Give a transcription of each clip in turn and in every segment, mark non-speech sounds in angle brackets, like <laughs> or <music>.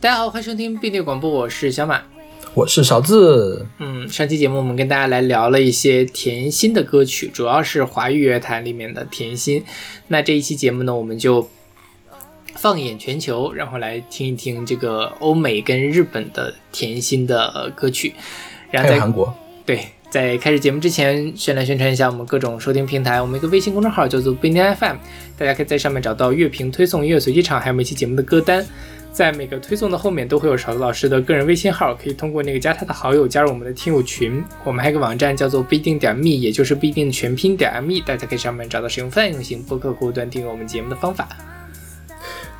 大家好，欢迎收听并列广播，我是小马，我是勺子。嗯，上期节目我们跟大家来聊了一些甜心的歌曲，主要是华语乐坛里面的甜心。那这一期节目呢，我们就放眼全球，然后来听一听这个欧美跟日本的甜心的歌曲。然后在韩国。对，在开始节目之前，先来宣传一下我们各种收听平台。我们一个微信公众号叫做并列 FM，大家可以在上面找到乐评推送、音乐随机场，还有每期节目的歌单。在每个推送的后面都会有勺子老师的个人微信号，可以通过那个加他的好友加入我们的听友群。我们还有个网站叫做不一定点 me，也就是不一定全拼点 me，大家可以上面找到使用泛用型播客客户端订阅我们节目的方法。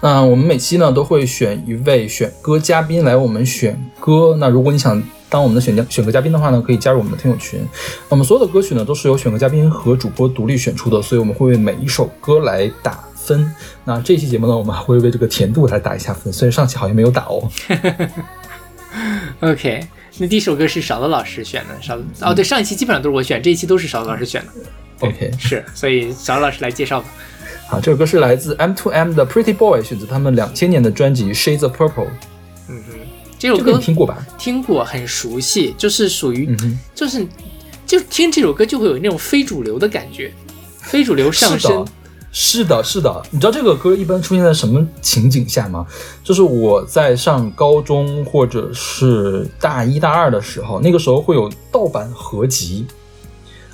那我们每期呢都会选一位选歌嘉宾来我们选歌。那如果你想当我们的选选歌嘉宾的话呢，可以加入我们的听友群。我们所有的歌曲呢都是由选歌嘉宾和主播独立选出的，所以我们会为每一首歌来打。分，那这期节目呢，我们还会为这个甜度来打一下分，虽然上期好像没有打哦。<laughs> OK，那第一首歌是勺子老师选的，勺子哦，对，上一期基本上都是我选，这一期都是勺子老师选的。OK，是，所以勺子老师来介绍吧。好，这首歌是来自 M2M 的 Pretty Boy，选择他们两千年的专辑 Shades of Purple。嗯哼，这首歌听过吧？听过，很熟悉，就是属于，就是就听这首歌就会有那种非主流的感觉，非主流上升。是的，是的，你知道这个歌一般出现在什么情景下吗？就是我在上高中或者是大一大二的时候，那个时候会有盗版合集，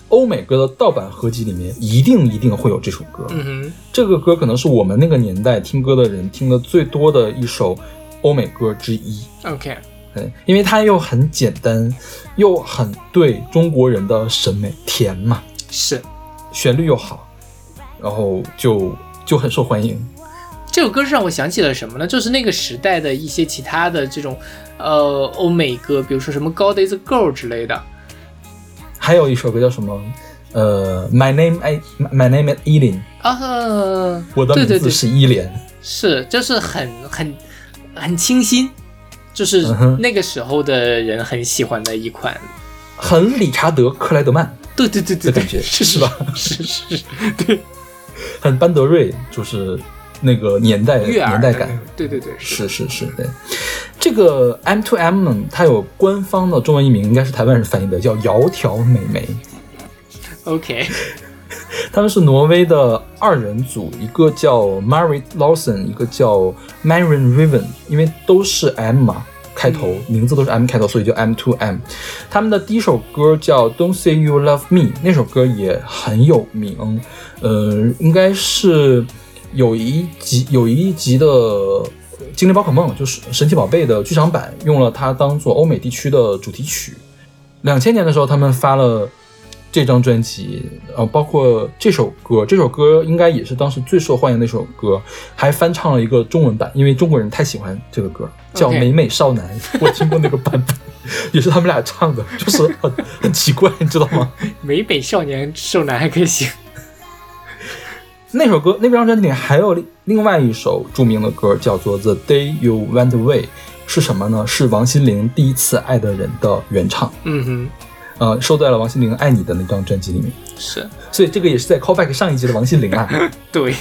欧美歌的盗版合集里面一定一定会有这首歌。嗯哼，这个歌可能是我们那个年代听歌的人听的最多的一首欧美歌之一。OK，对，因为它又很简单，又很对中国人的审美，甜嘛，是，旋律又好。然后就就很受欢迎。这首歌是让我想起了什么呢？就是那个时代的一些其他的这种呃欧美歌，比如说什么《God Is a Girl》之类的。还有一首歌叫什么？呃，My Name I My Name Is Eileen。啊，我的名字是伊莲。是，就是很很很清新，就是那个时候的人很喜欢的一款，很理查德克莱德曼。对对对对，感觉是是吧？是是，对。很班德瑞，就是那个年代年代感，对对对，是是是，对。这个 M to M 呢，它有官方的中文译名，应该是台湾人翻译的，叫窈窕美眉。<laughs> OK，<laughs> 他们是挪威的二人组，一个叫 Marit Lawson，一个叫 Marion Riven，因为都是 M 嘛。开头名字都是 M 开头，所以叫 M to M。他们的第一首歌叫 Don't Say You Love Me，那首歌也很有名。呃，应该是有一集有一集的《精灵宝可梦》，就是神奇宝贝的剧场版，用了它当做欧美地区的主题曲。两千年的时候，他们发了。这张专辑，呃，包括这首歌，这首歌应该也是当时最受欢迎的一首歌，还翻唱了一个中文版，因为中国人太喜欢这个歌，叫《美美少男》，我听过那个版本，<laughs> 也是他们俩唱的，就是很很奇怪，你知道吗？<laughs> 美美少年少男还可以行。<laughs> 那首歌，那张专辑里还有另外一首著名的歌，叫做《The Day You Went Away》，是什么呢？是王心凌《第一次爱的人》的原唱。嗯哼。呃，收在了王心凌《爱你》的那张专辑里面，是，所以这个也是在 callback 上一集的王心凌啊。<laughs> 对，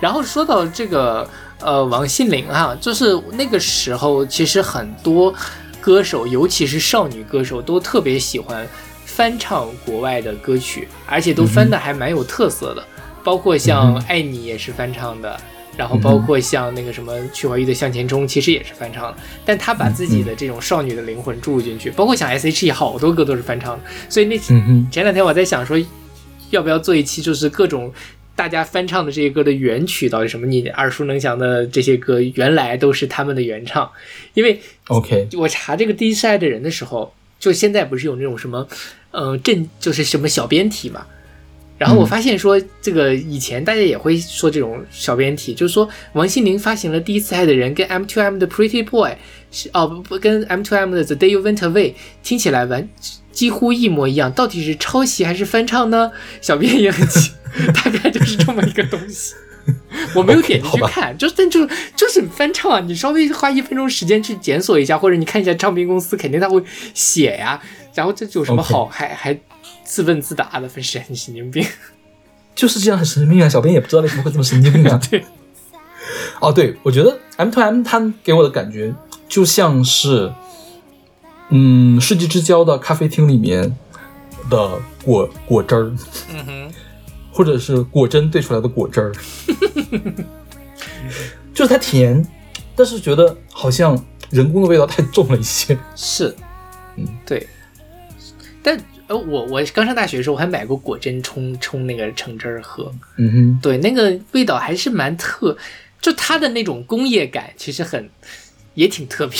然后说到这个呃王心凌哈，就是那个时候其实很多歌手，尤其是少女歌手，都特别喜欢翻唱国外的歌曲，而且都翻的还蛮有特色的，包括像《爱你》也是翻唱的。然后包括像那个什么曲怀玉的《向前冲》，其实也是翻唱的，但他把自己的这种少女的灵魂注入进去。包括像 S.H.E 好多歌都是翻唱的，所以那前两天我在想说，要不要做一期，就是各种大家翻唱的这些歌的原曲到底什么？你耳熟能详的这些歌，原来都是他们的原唱。因为 OK，我查这个第一次爱的人的时候，就现在不是有那种什么，呃，正就是什么小编题嘛。然后我发现说，这个以前大家也会说这种小编题，就是说王心凌发行了《第一次爱的人》跟 M to M 的《Pretty Boy》是哦不不跟 M to M 的《The Day You Went Away》听起来完几乎一模一样，到底是抄袭还是翻唱呢？小编也很奇，<laughs> 大概就是这么一个东西。我没有点进去看，就但就就是翻唱啊！你稍微花一分钟时间去检索一下，或者你看一下唱片公司，肯定他会写呀。然后这有什么好还还？自问自答的，分神神经病，就是这样很神经病啊！小编也不知道为什么会这么神经病啊。<laughs> 对，哦，对，我觉得 M to M 它给我的感觉就像是，嗯，世纪之交的咖啡厅里面的果果汁儿，嗯哼，或者是果真兑出来的果汁儿，<laughs> 就是它甜，但是觉得好像人工的味道太重了一些。是，嗯，对。但呃，我我刚上大学的时候，我还买过果珍冲冲那个橙汁儿喝，嗯哼，对，那个味道还是蛮特，就它的那种工业感其实很也挺特别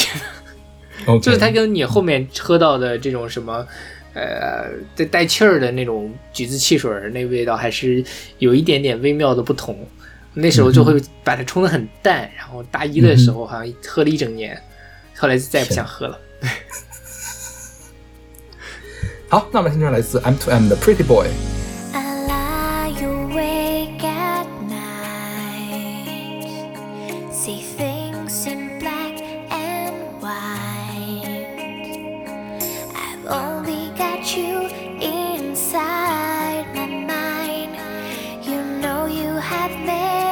的就是它跟你后面喝到的这种什么。呃，带带气儿的那种橘子汽水儿，那味道还是有一点点微妙的不同。那时候就会把它冲得很淡，然后大一的时候好像喝了一整年，后来就再也不想喝了。<laughs> 好，那我们听这首来自 M to M 的 Pretty Boy。I lie awake at night, see things in black and white. I've only got you inside my mind. You know you have made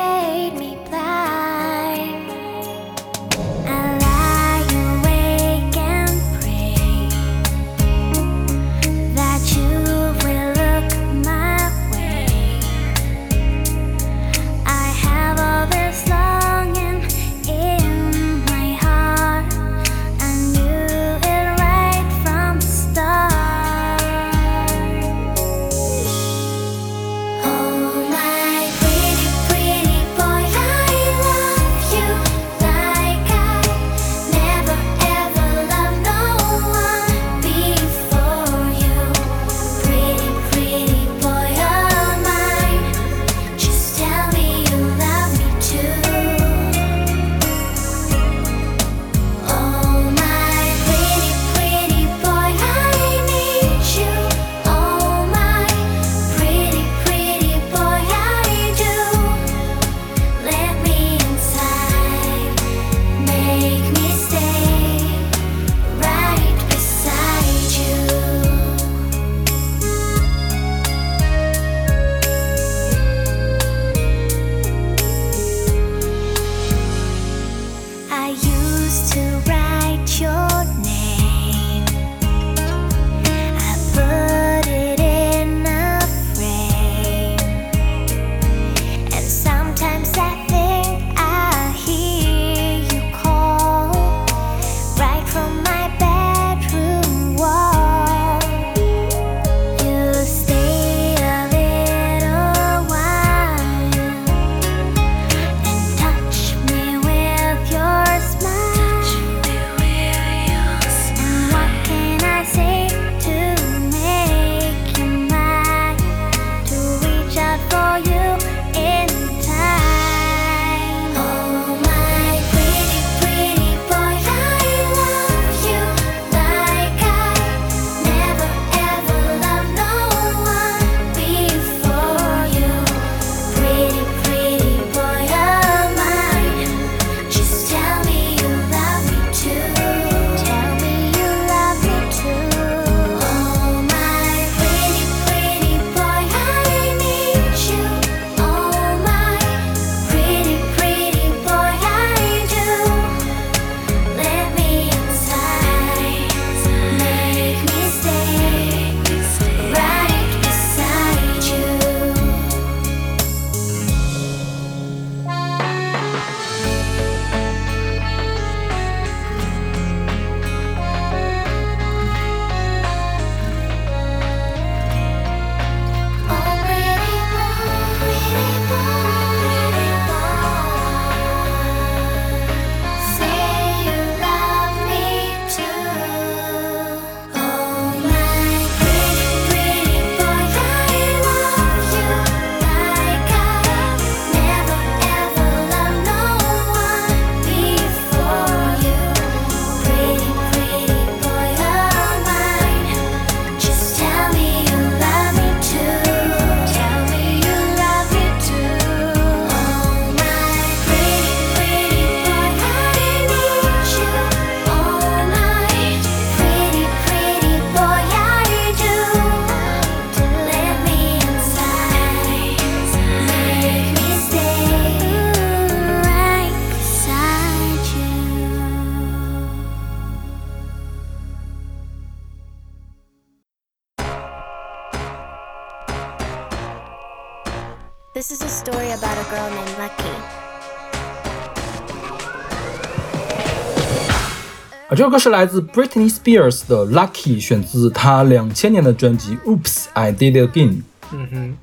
啊，这首歌是来自 Britney Spears 的《Lucky》，选自她两千年的专辑《Oops I Did It Again》。嗯哼，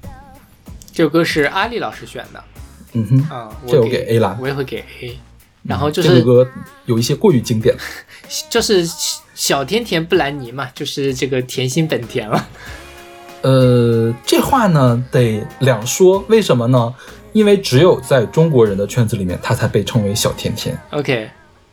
这首歌是阿丽老师选的嗯哼，啊，这我我给 A 啦我也会给 A。然后就是这首歌有一些过于经典了。<laughs> 就是小甜甜布兰妮嘛，就是这个甜心本田了。呃，这话呢得两说，为什么呢？因为只有在中国人的圈子里面，她才被称为小甜甜。OK，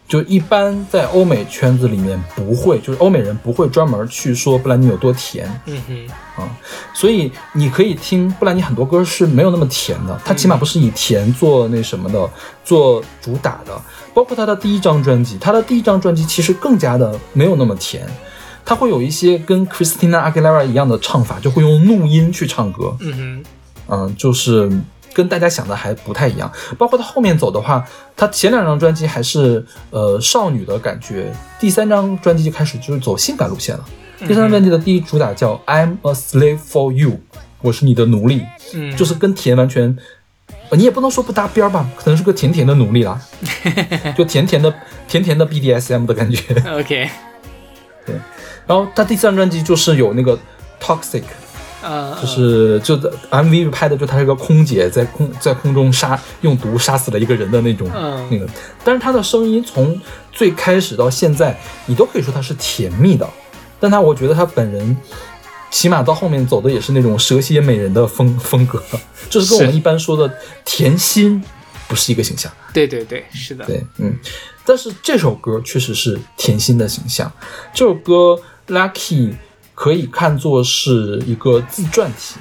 就一般在欧美圈子里面不会，就是欧美人不会专门去说布兰妮有多甜。嗯哼，啊，所以你可以听布兰妮很多歌是没有那么甜的，她起码不是以甜做那什么的，做主打的。包括她的第一张专辑，她的第一张专辑其实更加的没有那么甜，她会有一些跟 Christina Aguilera 一样的唱法，就会用怒音去唱歌，嗯哼，嗯，就是跟大家想的还不太一样。包括他后面走的话，他前两张专辑还是呃少女的感觉，第三张专辑就开始就是走性感路线了。第三张专辑的第一主打叫《I'm a Slave for You》，我是你的奴隶，嗯，就是跟甜完全，呃你也不能说不搭边儿吧，可能是个甜甜的奴隶啦，<laughs> 就甜甜的甜甜的 BDSM 的感觉。OK，对然后他第三张专辑就是有那个 Toxic。呃，就是就 MV 拍的就她是个空姐在空在空中杀用毒杀死了一个人的那种、嗯那个，但是她的声音从最开始到现在，你都可以说她是甜蜜的，但她我觉得她本人起码到后面走的也是那种蛇蝎美人的风风格，就是跟我们一般说的甜心不是一个形象。对对对，是的，对，嗯，但是这首歌确实是甜心的形象。这首歌《Lucky》可以看作是一个自传体。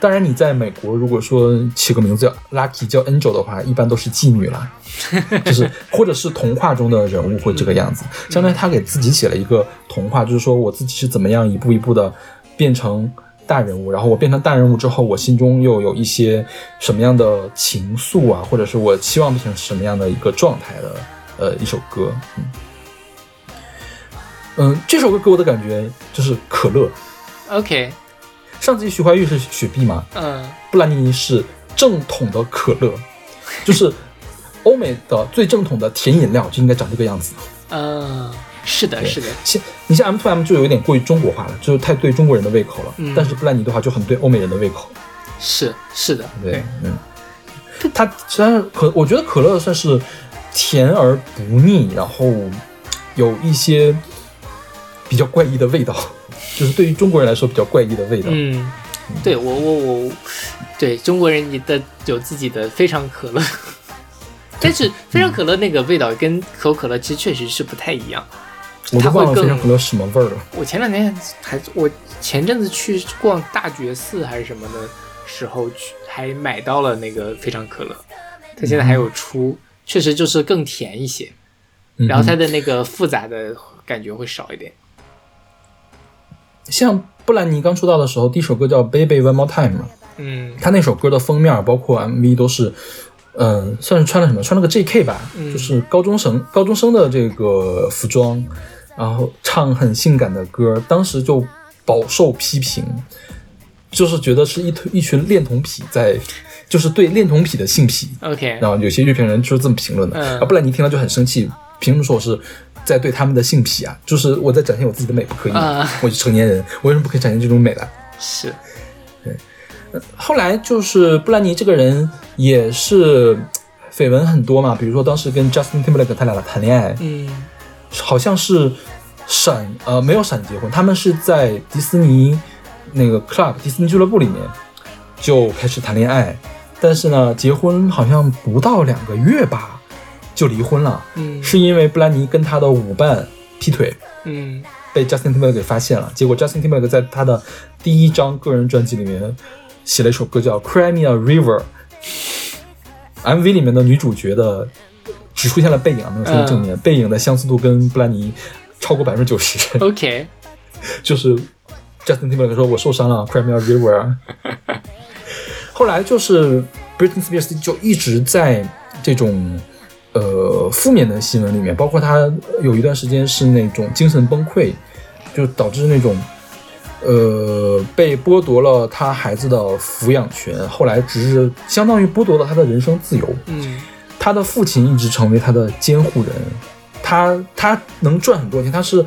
当然，你在美国如果说起个名字叫 Lucky 叫 Angel 的话，一般都是妓女啦，<laughs> 就是或者是童话中的人物会这个样子。相当于他给自己写了一个童话，就是说我自己是怎么样一步一步的变成大人物，然后我变成大人物之后，我心中又有一些什么样的情愫啊，或者是我期望变成什么样的一个状态的呃一首歌，嗯。嗯，这首歌给我的感觉就是可乐。OK，上次徐怀钰是雪碧嘛，嗯。布兰妮是正统的可乐，就是欧美的最正统的甜饮料就应该长这个样子。嗯，是的，是的，像你像 M to M 就有点过于中国化了，就是太对中国人的胃口了。嗯。但是布兰妮的话就很对欧美人的胃口。是是的，对，嗯，它虽然可，我觉得可乐算是甜而不腻，然后有一些比较怪异的味道，<laughs> 就是对于中国人来说比较怪异的味道。嗯，对我我我，对中国人的有自己的非常可乐，<laughs> 但是非常可乐那个味道跟可口可乐其实确实是不太一样。我都它会更忘了非常可乐什么味儿了。我前两天还我前阵子去逛大觉寺还是什么的时候去，还买到了那个非常可乐，它现在还有出，确实就是更甜一些，嗯然后它的那个复杂的感觉会少一点。像布兰妮刚出道的时候，第一首歌叫《Baby One More Time》嘛，嗯。她那首歌的封面包括 MV 都是，呃，算是穿了什么？穿了个 JK 吧，嗯就是高中生高中生的这个服装，然后唱很性感的歌，当时就饱受批评，就是觉得是一推一群恋童癖在，就是对恋童癖的性癖，，OK，然后有些乐评人就是这么评论的，嗯。啊，布兰妮听了就很生气，凭什么说我是在对他们的性癖啊？就是我在展现我自己的美，不可以我是成年人，我为什么不可以展现这种美呢？是，对后来就是布兰妮这个人也是绯闻很多嘛，比如说当时跟 Justin Timberlake 他俩谈恋爱，嗯好像是闪呃没有闪结婚，他们是在迪士尼那个 club 迪士尼俱乐部里面就开始谈恋爱，但是呢结婚好像不到两个月吧就离婚了，嗯。是因为布兰妮跟他的舞伴劈腿。嗯。被 Justin Timberlake 给发现了，结果 Justin Timberlake 在他的第一张个人专辑里面写了一首歌叫《Cry Me a River》，MV 里面的女主角的只出现了背影，没有出现正面，背影的相似度跟布兰妮超过百分之九十，，OK，<laughs> 就是 Justin Timberlake 说我受伤了，Cry Me a River。<laughs> 后来就是 Britney Spears 就一直在这种呃负面的新闻里面，包括他有一段时间是那种精神崩溃，就导致那种呃，被剥夺了他孩子的抚养权，后来只是相当于剥夺了他的人生自由。嗯他的父亲一直成为他的监护人，他他能赚很多钱，他是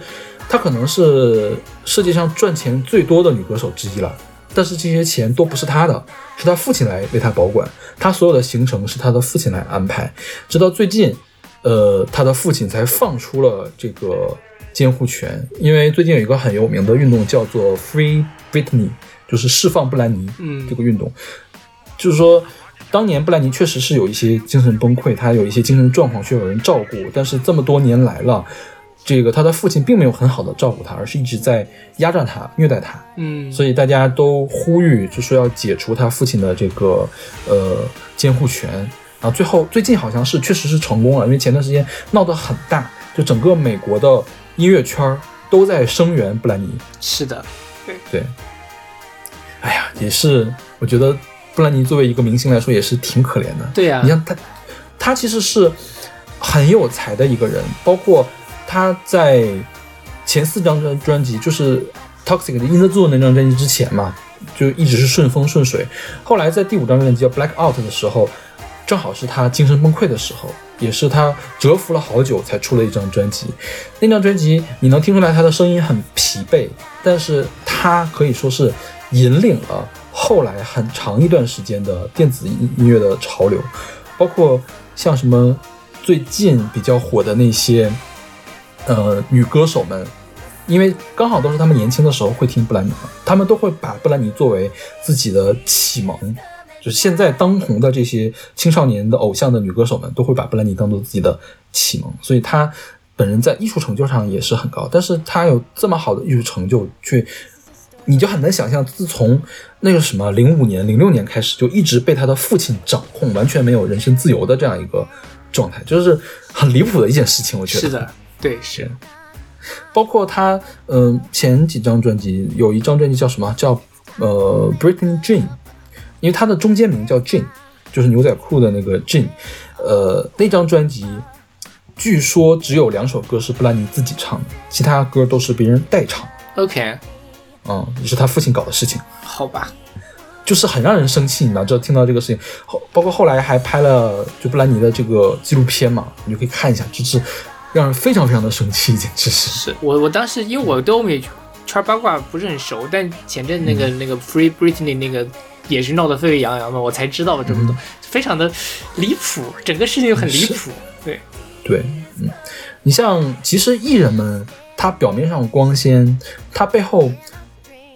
他可能是世界上赚钱最多的女歌手之一了。但是这些钱都不是他的，是他父亲来为他保管，他所有的行程是他的父亲来安排。直到最近，呃，他的父亲才放出了这个监护权，因为最近有一个很有名的运动叫做 Free Britney，就是释放布兰妮嗯这个运动，就是说。当年布兰妮确实是有一些精神崩溃，她有一些精神状况需要有人照顾，但是这么多年来了，这个他的父亲并没有很好的照顾他，而是一直在压榨他、虐待他。嗯，所以大家都呼吁，就说要解除他父亲的这个呃监护权。然后最后最近好像是确实是成功了，因为前段时间闹得很大，就整个美国的音乐圈都在声援布兰妮。是的，对，哎呀，也是，我觉得布兰妮作为一个明星来说也是挺可怜的。对呀、你像他，他其实是很有才的一个人，包括他在前四张专专辑，就是《Toxic》的《In the Zone》那张专辑之前嘛，就一直是顺风顺水。后来在第五张专辑叫《Black Out》的时候，正好是他精神崩溃的时候，也是他蛰伏了好久才出了一张专辑。那张专辑你能听出来他的声音很疲惫，但是他可以说是引领了后来很长一段时间的电子音音乐的潮流，包括像什么最近比较火的那些呃女歌手们，因为刚好都是他们年轻的时候会听布兰妮嘛，他们都会把布兰妮作为自己的启蒙。就是现在当红的这些青少年的偶像的女歌手们，都会把布兰妮当做自己的启蒙，所以她本人在艺术成就上也是很高。但是她有这么好的艺术成就，却你就很难想象，自从那个什么零五年、零六年开始，就一直被他的父亲掌控，完全没有人身自由的这样一个状态，就是很离谱的一件事情。我觉得是的，对，是，包括他，嗯、前几张专辑有一张专辑叫什么？叫呃 Britney Jean，因为他的中间名叫 Jean，就是牛仔裤的那个 Jean。呃，那张专辑据说只有两首歌是布兰妮自己唱的，其他歌都是别人代唱。OK，嗯，也是他父亲搞的事情，好吧，就是很让人生气，你知道？就听到这个事情，后包括后来还拍了就布兰妮的这个纪录片嘛，你就可以看一下，就是让人非常非常的生气，简直是。是。我我当时因为我对欧美圈八卦不是很熟，但前阵那个、那个 Free Britney 那个也是闹得沸沸扬扬的，我才知道了这么多，非常的离谱，整个事情就很离谱。对，对，嗯，你像其实艺人们，他表面上光鲜，他背后，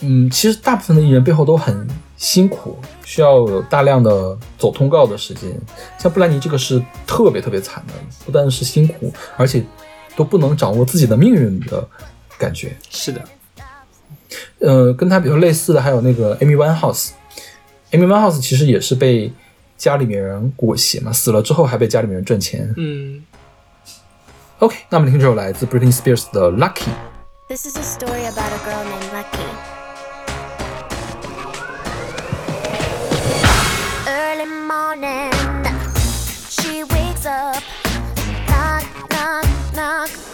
嗯，其实大部分的艺人背后都很辛苦，需要有大量的走通告的时间。像布兰妮这个是特别特别惨的，不但是辛苦，而且都不能掌握自己的命运的感觉。是的，呃，跟他比较类似的还有那个 Amy Winehouse。Amy Winehouse 其实也是被家里面人裹挟嘛，死了之后还被家里面人赚钱。嗯 OK，那么听这首来自 Britney Spears 的 Lucky。This is a story about a girl named Lucky. Morning, she wakes up, knock, knock, knock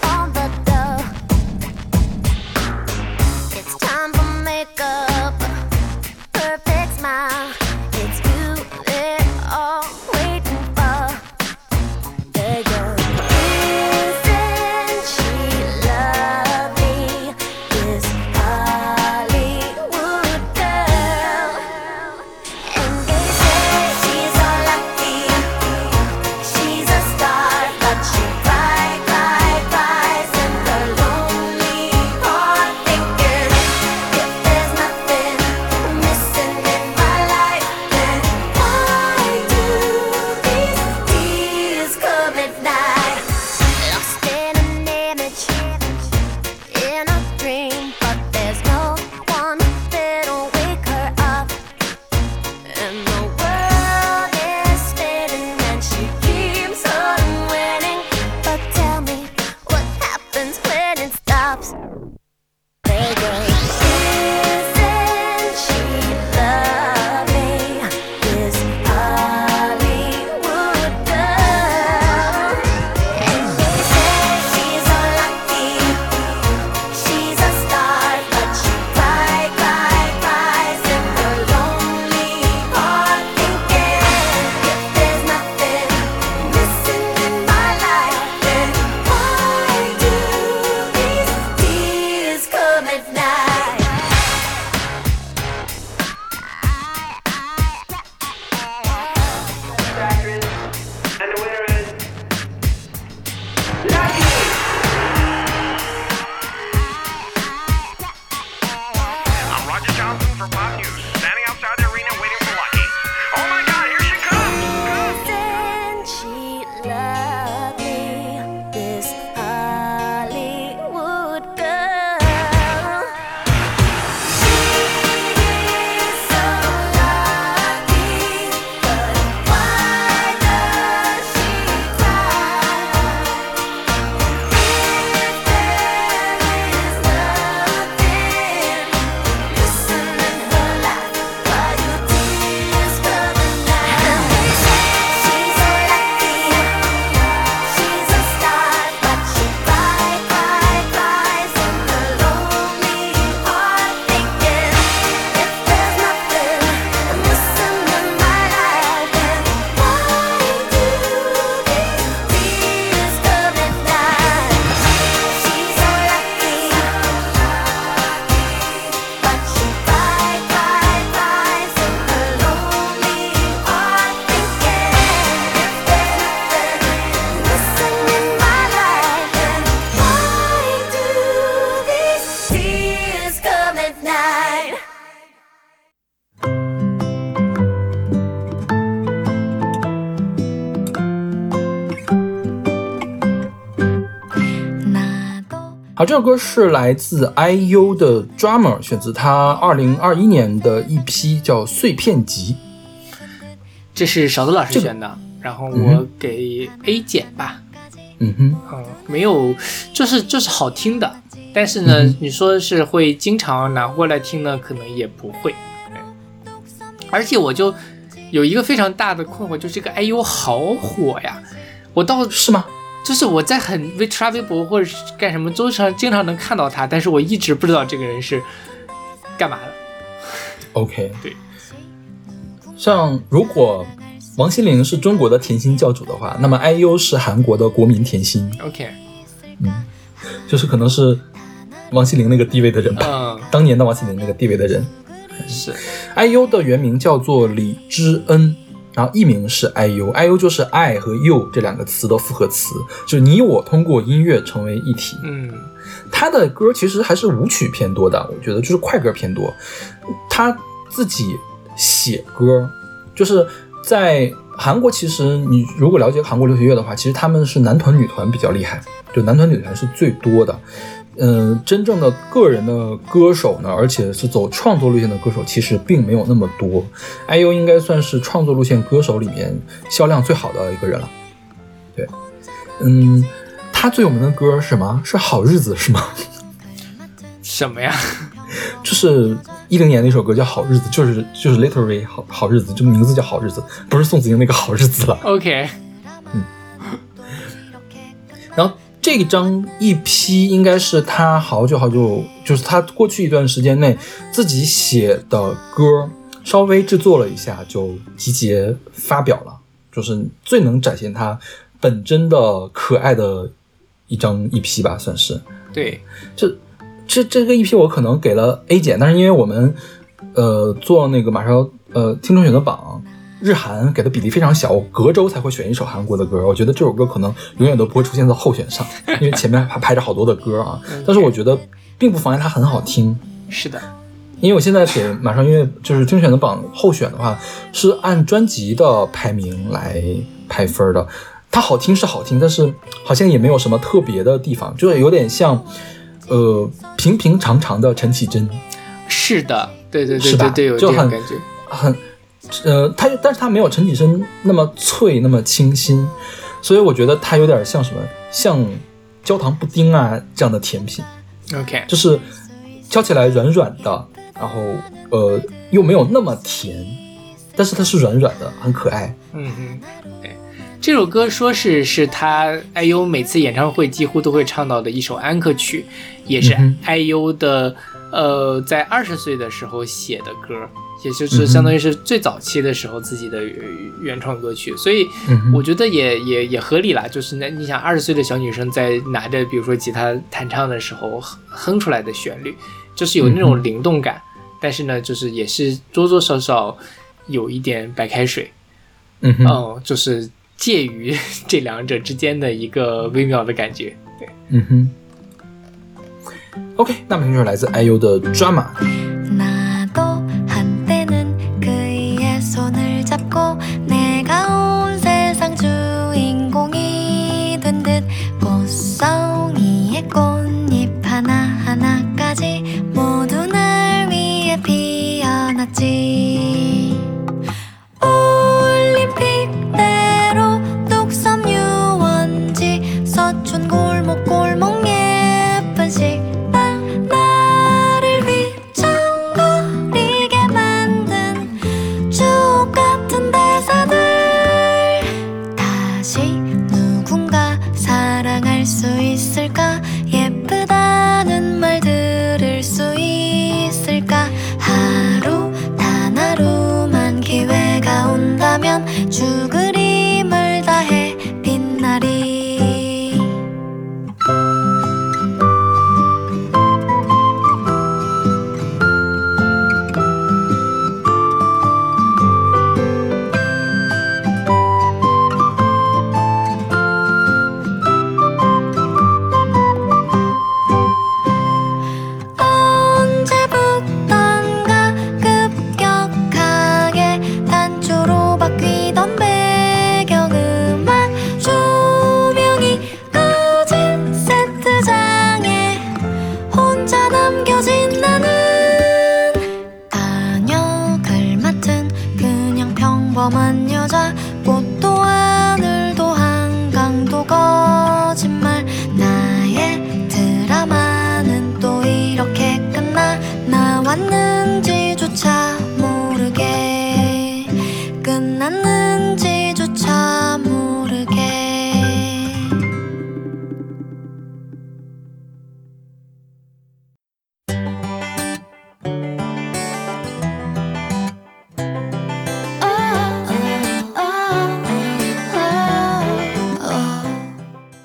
这首歌是来自 IU 的 Drummer，选自他二零二一年的一批叫《碎片集》。这是勺子老师选的，然后嗯我给 A 减吧。嗯哼，嗯，没有，就是就是好听的，但是呢，嗯你说是会经常拿过来听呢，可能也不会。而且我就有一个非常大的困惑，就是这个 IU 好火呀！我到是吗？就是我在很微刷微博或者是干什么，都常经常能看到他，但是我一直不知道这个人是干嘛的。OK，对。像如果王心凌是中国的甜心教主的话，那么 IU 是韩国的国民甜心，OK，嗯。就是可能是王心凌那个地位的人吧，嗯，当年的王心凌那个地位的人。是。IU 的原名叫做李知恩，然后艺名是 IU，IU 就是爱和 you 这两个词的复合词，就是你我通过音乐成为一体。嗯他的歌其实还是舞曲偏多的，我觉得就是快歌偏多。他自己写歌，就是在韩国，其实你如果了解韩国流行乐的话，其实他们是男团女团比较厉害，就男团女团是最多的。嗯，真正的个人的歌手呢，而且是走创作路线的歌手，其实并没有那么多。IU 应该算是创作路线歌手里面销量最好的一个人了。对，嗯，他最有名的歌是什么？是好日子是吗？什么呀？就是一零年的一首歌叫《好日子》，就是就是 literally 好好日子，这个名字叫好日子，不是宋祖英那个好日子了。OK，嗯然后这张 EP 应该是他好久好久，就是他过去一段时间内自己写的歌，稍微制作了一下就集结发表了，就是最能展现他本真的可爱的一张 EP 吧，算是。对，这这这个 EP 我可能给了 A 减，但是因为我们呃做那个马上呃听众选择榜，日韩给的比例非常小，我隔周才会选一首韩国的歌，我觉得这首歌可能永远都不会出现在候选上，<laughs> 因为前面还排着好多的歌啊，但是我觉得并不妨碍它很好听。是的，因为我现在给马上音乐就是精选的榜候选的话，是按专辑的排名来排分的。它好听是好听，但是好像也没有什么特别的地方，就是有点像，呃，平平常常的陈绮贞，是的，对对对对对，有这种感觉。很，呃，它但是它没有陈绮贞那么脆，那么清新，所以我觉得它有点像什么，像焦糖布丁啊这样的甜品。OK，就是敲起来软软的，然后呃又没有那么甜，但是它是软软的，很可爱。嗯嗯，对，这首歌说是是他 IU 每次演唱会几乎都会唱到的一首安可曲，也是嗯 IU 的呃在二十岁的时候写的歌，也就是相当于是最早期的时候自己的原原创歌曲，所以我觉得也也也合理啦。就是那你想二十岁的小女生在拿着比如说吉他弹唱的时候哼哼出来的旋律，就是有那嗯种灵动感，但是呢，就是也是多多少少有一点白开水。嗯哼，嗯，就是介于 <laughs> 这两者之间的一个微妙的感觉。对，嗯哼。OK，那么就是来自 IU 的 Drama。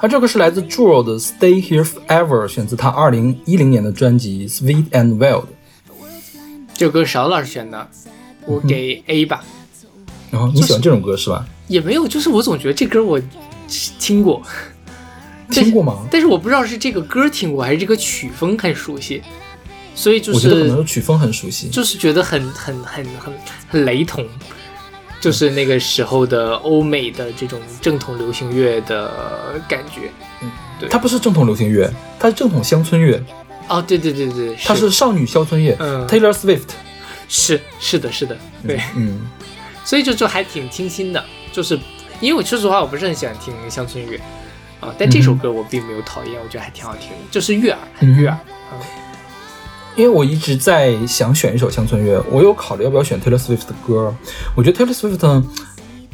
它这个是来自 Jewel 的《Stay Here Forever》，选自他二零一零年的专辑《Sweet and Wild》。这首歌是邵老师选的，我给 A 吧。然后你喜欢这种歌是吧？也没有，就是我总觉得这歌我听过，<laughs> 听过吗？但是我不知道是这个歌听过还是这个曲风很熟悉，所以就是我觉得可能曲风很熟悉。就是觉得很很很很很雷同，就是那个时候的欧美的这种正统流行乐的感觉。嗯。对。它不是正统流行乐，它是正统乡村乐，哦，对对对对，它是少女乡村乐。嗯。Taylor Swift，是是的是的，对，嗯，所以就就还挺清新的，就是因为我说实话我不是很喜欢听乡村乐。啊，但这首歌我并没有讨厌，我觉得还挺好听的，就是悦耳，很悦耳。因为我一直在想选一首乡村乐，我有考虑要不要选 Taylor Swift 的歌。我觉得 Taylor Swift 呢，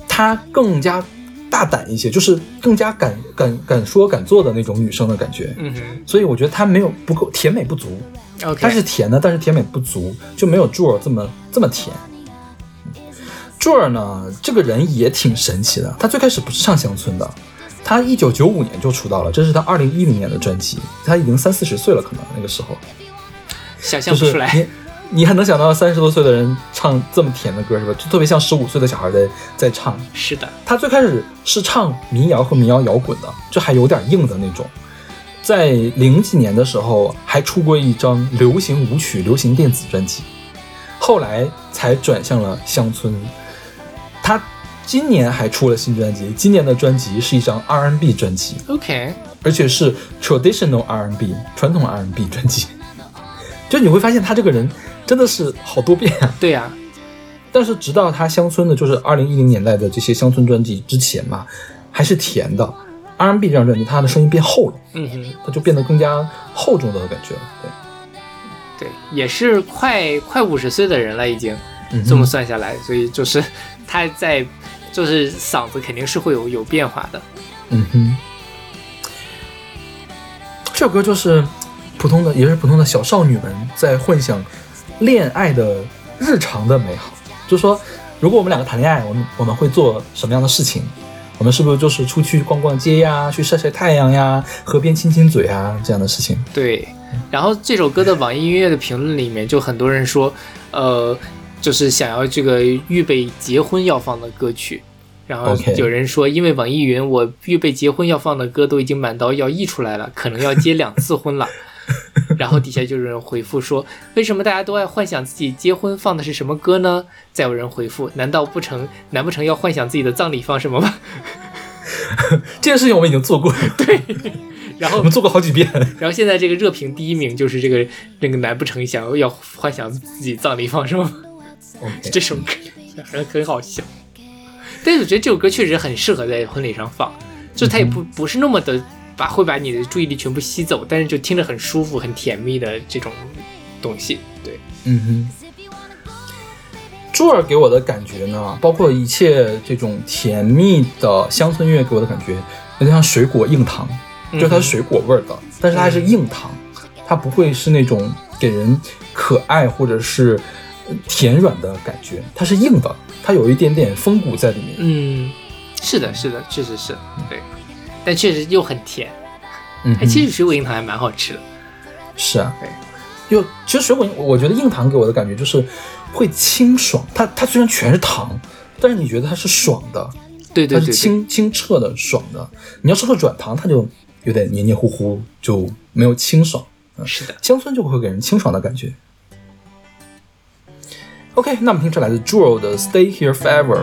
她更加大胆一些，就是更加敢敢敢说敢做的那种女生的感觉。嗯哼所以我觉得她没有不够甜美不足，，OK，它是甜的，但是甜美不足，就没有 Jewel 这么这么甜。Jewel 呢，这个人也挺神奇的，他最开始不是唱乡村的，他一九九五年就出道了，这是他二零一零年的专辑，他已经三四十岁了，可能那个时候，想象不出来。你你还能想到三十多岁的人唱这么甜的歌是吧？就特别像十五岁的小孩在在唱。是的，他最开始是唱民谣和民谣摇滚的，就还有点硬的那种。在零几年的时候，还出过一张流行舞曲、流行电子专辑，后来才转向了乡村。他今年还出了新专辑，今年的专辑是一张 R&B 专辑，OK，而且是 traditional R&B 传统 R&B 专辑。就你会发现他这个人真的是好多变啊！对呀、但是直到他乡村的，就是二零一零年代的这些乡村专辑之前嘛，还是甜的。R&B 这张专辑，他的声音变厚了，嗯哼，他就变得更加厚重的感觉了。对，对，也是快快五十岁的人了，已经嗯这么算下来，所以就是他在就是嗓子肯定是会有有变化的。嗯哼，这首歌就是普通的，也是普通的小少女们在幻想恋爱的日常的美好。就说，如果我们两个谈恋爱，我们我们会做什么样的事情？我们是不是就是出去逛逛街呀，去晒晒太阳呀，河边亲亲嘴啊这样的事情？对，然后这首歌的网易音乐的评论里面，就很多人说，呃，就是想要这个预备结婚要放的歌曲。然后有人说，因为网易云我预备结婚要放的歌都已经满到要溢出来了，可能要结两次婚了。然后底下就有人回复说，为什么大家都爱幻想自己结婚放的是什么歌呢？再有人回复，难道不成？难不成要幻想自己的葬礼放什么吗？<laughs> 这件事情我们已经做过，对，然后我们做过好几遍。然后现在这个热评第一名就是这个那个难不成想要幻想自己葬礼放什么这首歌很很好笑，但是我觉得这首歌确实很适合在婚礼上放，就它也不不是那么的把会把你的注意力全部吸走，但是就听着很舒服、很甜蜜的这种东西。对，嗯哼，朱尔给我的感觉呢，包括一切这种甜蜜的乡村乐给我的感觉，有点像水果硬糖，就它是水果味儿的，但是它还是硬糖，它不会是那种给人可爱或者是呃甜软的感觉，它是硬的，它有一点点风骨在里面。嗯，是的，是的，确实是对，但确实又很甜。嗯其实水果硬糖还蛮好吃的。是啊对，又其实水果，我觉得硬糖给我的感觉就是会清爽，它它虽然全是糖，但是你觉得它是爽的，它是对对它是，清清澈的、爽的。你要吃个软糖，它就有点黏黏糊糊，就没有清爽。嗯是的。乡村就会给人清爽的感觉。OK，那我们听这来自 Jewel 的《Stay Here Forever》。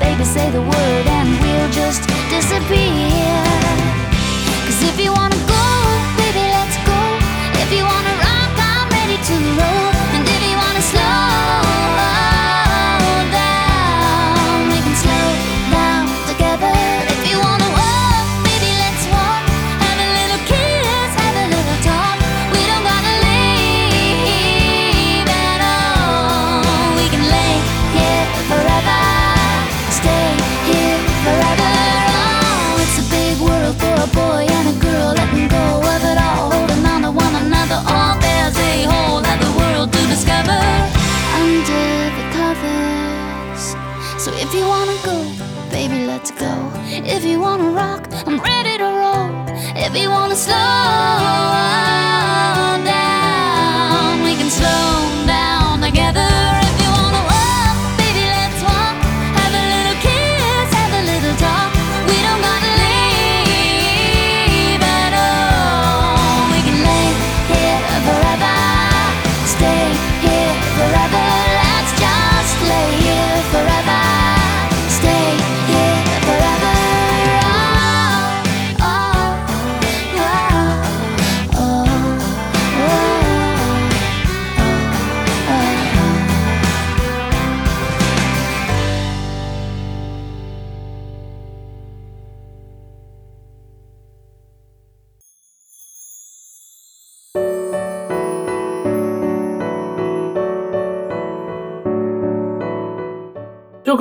Baby, say the word and we'll just disappear. Cause if you wanna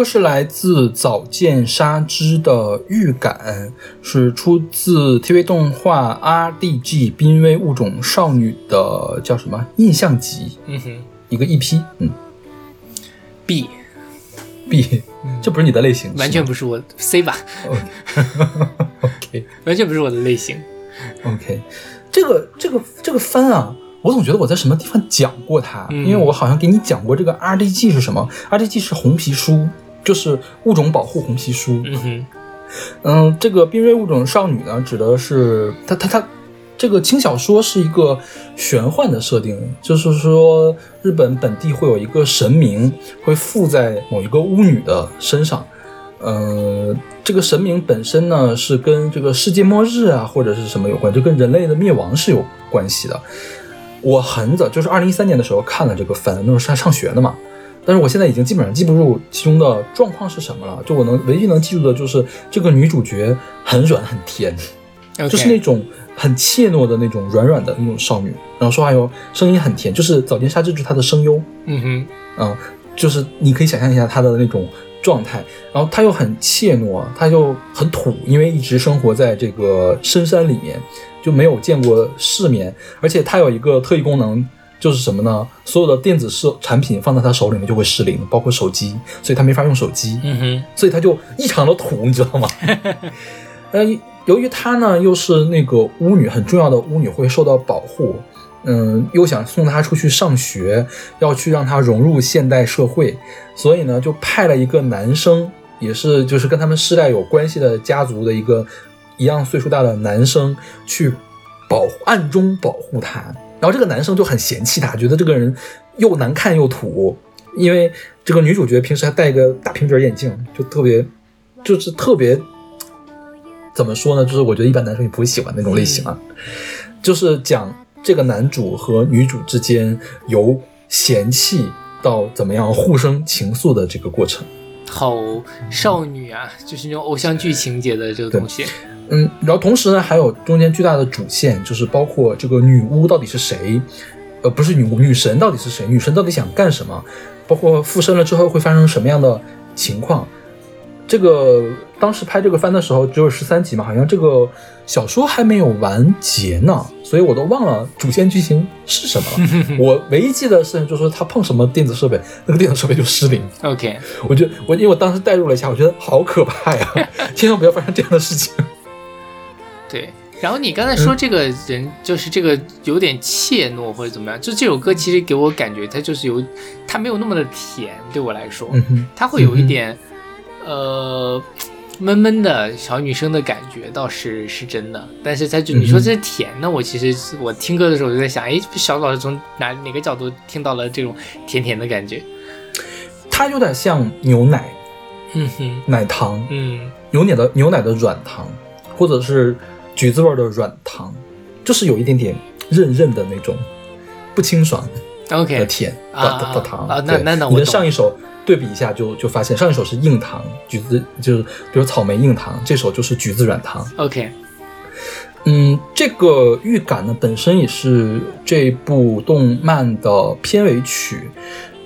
个是来自早见沙织的预感，是出自 TV 动画 RDG 濒危物种少女的叫什么印象集，嗯哼。一个 EP，嗯，B，B，这不是你的类型，完全不是我 C 吧，<laughs> OK。完全不是我的类型。OK，这个这个这个番啊，我总觉得我在什么地方讲过它，嗯。因为我好像给你讲过这个 RDG 是什么，RDG 是红皮书，就是物种保护红皮书，嗯哼，嗯，这个濒危物种少女呢，指的是它它它，这个轻小说是一个玄幻的设定，就是说日本本地会有一个神明会附在某一个巫女的身上，呃，这个神明本身呢是跟这个世界末日啊或者是什么有关，就跟人类的灭亡是有关系的。我很早就是二零一三年的时候看了这个番，那时候是还上学呢嘛。但是我现在已经基本上记不住其中的状况是什么了，就我能唯一能记住的就是这个女主角很软很甜就是那种很怯懦的那种软软的那种少女，然后说话又声音很甜，就是早见沙织就是她的声优，嗯哼，嗯，就是你可以想象一下她的那种状态，然后她又很怯懦，她又很土，因为一直生活在这个深山里面，就没有见过世面，而且她有一个特异功能。就是什么呢？所有的电子设产品放在他手里面就会失灵，包括手机，所以他没法用手机。嗯哼，所以他就异常的土，你知道吗？<laughs> 呃，由于她呢又是那个巫女，很重要的巫女，会受到保护。嗯，又想送她出去上学，要去让她融入现代社会，所以呢，就派了一个男生，也是就是跟他们世代有关系的家族的一个一样岁数大的男生去保护暗中保护她。然后这个男生就很嫌弃她，觉得这个人又难看又土，因为这个女主角平时还戴个大平底眼镜，就特别，就是特别，怎么说呢？就是我觉得一般男生也不会喜欢那种类型啊。<laughs> 就是讲这个男主和女主之间由嫌弃到怎么样互生情愫的这个过程。好少女啊，就是那种偶像剧情节的这个东西。嗯，然后同时呢，还有中间巨大的主线，就是包括这个女巫到底是谁，呃，不是女巫，女神到底是谁？女神到底想干什么？包括附身了之后会发生什么样的情况？这个当时拍这个番的时候只有十三集嘛，好像这个小说还没有完结呢，所以我都忘了主线剧情是什么了。<laughs> 我唯一记得的事情就是说他碰什么电子设备，那个电子设备就失灵。OK，我觉得我因为我当时代入了一下，我觉得好可怕呀，<laughs> 千万不要发生这样的事情。对。然后你刚才说这个人就是这个有点怯懦或者怎么样，就这首歌其实给我感觉它就是有，它没有那么的甜，对我来说，它会有一点，呃，闷闷的小女生的感觉，倒是是真的。但是它就你说这是甜呢，我其实我听歌的时候就在想，哎，小老师从哪哪个角度听到了这种甜甜的感觉？它有点像牛奶、嗯哼，奶糖、嗯牛奶的牛奶的软糖，或者是橘子味儿的软糖，就是有一点点韧韧的那种，不清爽的，OK，甜啊的的糖啊那那那我懂。上一首对比一下就就发现，上一首是硬糖，橘子就是比如草莓硬糖，这首就是橘子软糖。OK，嗯，这个预感呢本身也是这部动漫的片尾曲，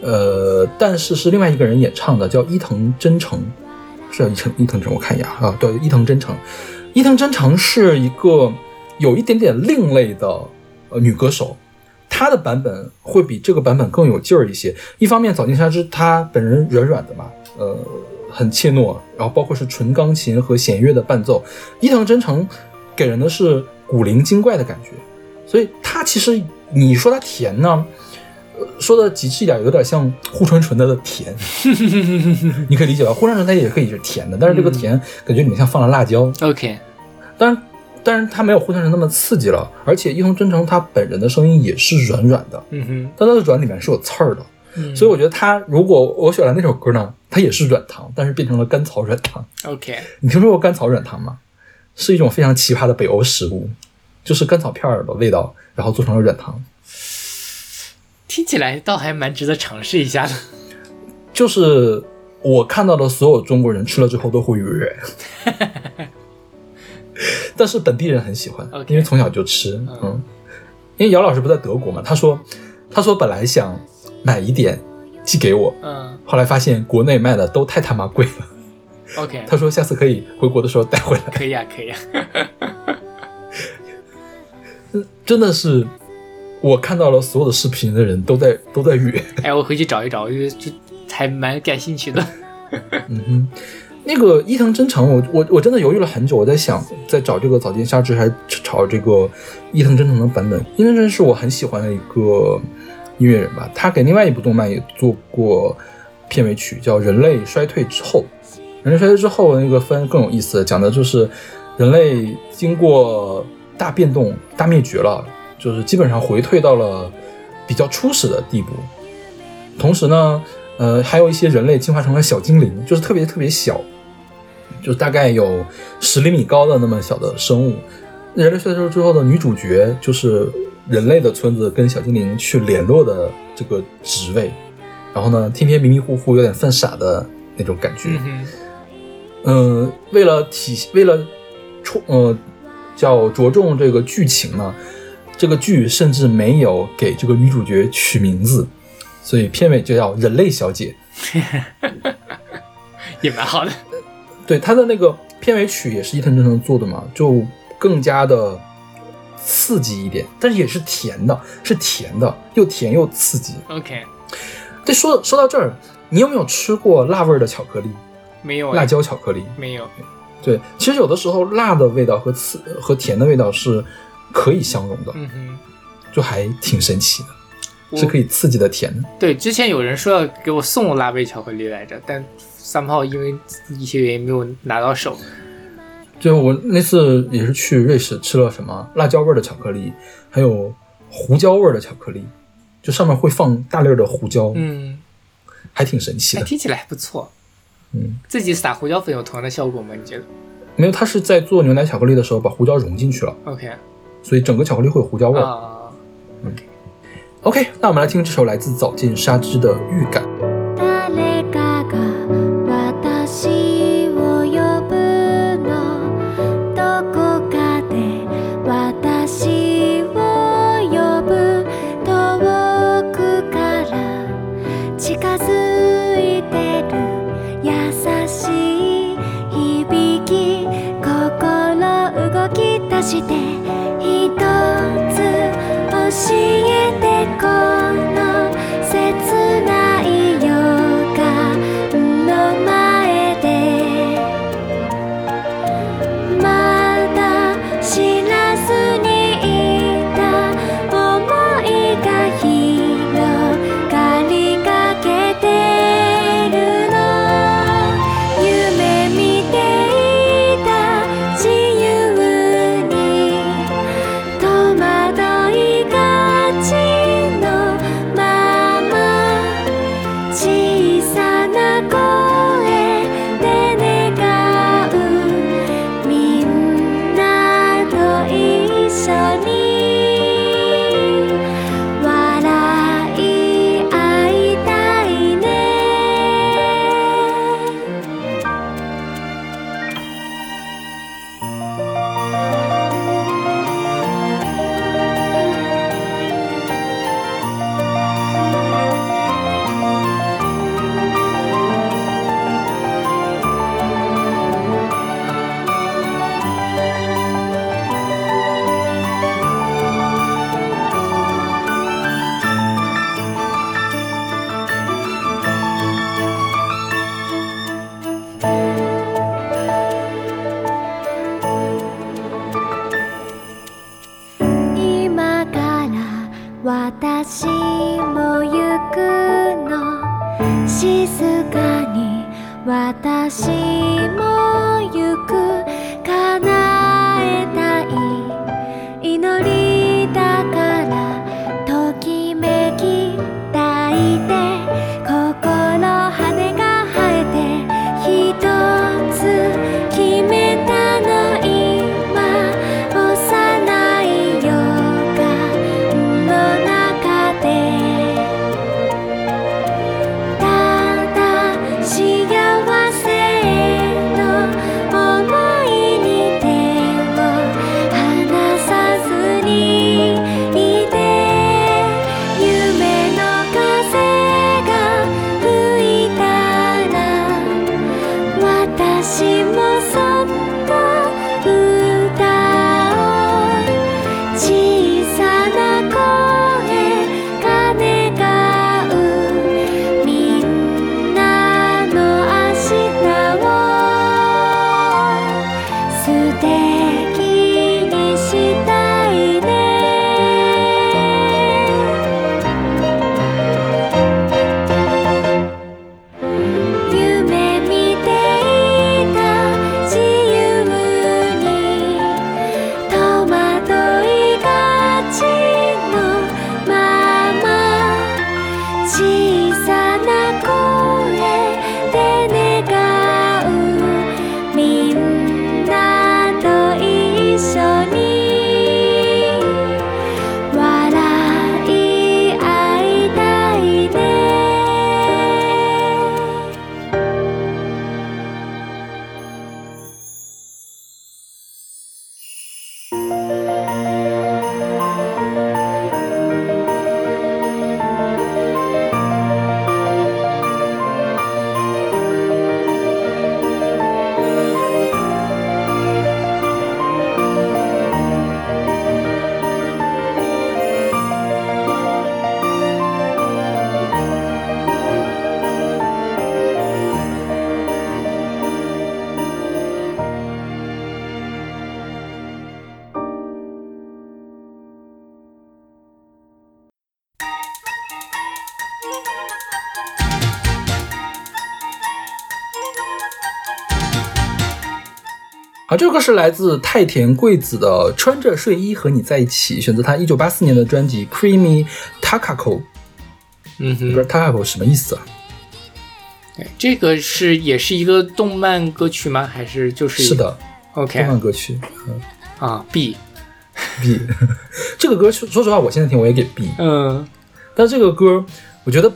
呃，但是是另外一个人演唱的，叫伊藤真诚，是叫伊藤伊藤真，我看一眼啊，对，伊藤真诚，伊藤真诚是一个有一点点另类的呃女歌手，她的版本会比这个版本更有劲儿一些。一方面，早见沙织她本人软软的嘛，呃，很怯懦，然后包括是纯钢琴和弦乐的伴奏，伊藤真诚给人的是古灵精怪的感觉，所以她其实你说她甜呢，呃说的极致一点，有点像护川纯的甜，<laughs> 你可以理解吧？护川纯它也可以是甜的，但是这个甜感觉里面像放了辣椒，OK，当然，但是它没有护川纯那么刺激了，而且伊藤真诚他本人的声音也是软软的，嗯哼，但他的软里面是有刺儿的，嗯所以我觉得他如果我选了那首歌呢，它也是软糖，但是变成了甘草软糖。OK，你听说过甘草软糖吗？是一种非常奇葩的北欧食物，就是甘草片儿的味道，然后做成了软糖。听起来倒还蛮值得尝试一下的。就是我看到的所有中国人吃了之后都会哕，<laughs> <laughs> 但是本地人很喜欢因为从小就吃。嗯，因为姚老师不在德国嘛，他说他说本来想买一点寄给我，嗯后来发现国内卖的都太他妈贵了。，OK，<laughs> 他说下次可以回国的时候带回来。可以啊，可以啊。<laughs> 真的是，我看到了所有的视频的人都在都在约。哎，我回去找一找，我觉得这还蛮感兴趣的。嗯哼，那个伊藤真诚，我我我真的犹豫了很久，我在想，在找这个早见沙织还是找这个伊藤真诚的版本。伊藤真诚是我很喜欢的一个音乐人吧，他给另外一部动漫也做过片尾曲，叫《人类衰退之后》。人类衰退之后那个番更有意思，讲的就是人类经过大变动、大灭绝了，就是基本上回退到了比较初始的地步。同时呢，呃，还有一些人类进化成了小精灵，就是特别特别小，就大概有十厘米高的那么小的生物。人类衰退之后的女主角就是人类的村子跟小精灵去联络的这个职位，然后呢，天天迷迷糊糊、有点犯傻的那种感觉。嗯，为了体为了冲呃叫着重这个剧情呢，这个剧甚至没有给这个女主角取名字，所以片尾就叫人类小姐。<laughs> 也蛮好的。对他的那个片尾曲也是伊藤真诚做的嘛，就更加的刺激一点，但是也是甜的，是甜的，又甜又刺激。OK，对，说说到这儿，你有没有吃过辣味儿的巧克力？没有辣椒巧克力？没有。对，其实有的时候辣的味道和刺和甜的味道是可以相融的，嗯哼，就还挺神奇的，是可以刺激的甜的。对，之前有人说要给我送辣味巧克力来着，但三炮因为一些原因没有拿到手。就我那次也是去瑞士吃了什么辣椒味的巧克力，还有胡椒味的巧克力，就上面会放大粒的胡椒。嗯。还挺神奇的。听起来还不错。嗯。自己撒胡椒粉有同样的效果吗？你觉得。没有，他是在做牛奶巧克力的时候把胡椒融进去了。ok。所以整个巧克力会有胡椒味。啊。ok。那我们来听这首来自早进沙之的预感。して是来自太田贵子的《穿着睡衣和你在一起》，选择她一九八四年的专辑《Creamy Takako》。嗯哼，Takako 什么意思啊？这个是也是一个动漫歌曲吗？还是就是是的，OK，动漫歌曲，嗯啊，B B，<laughs> 这个歌说说实话，我现在听我也给 B，嗯，但这个歌我觉得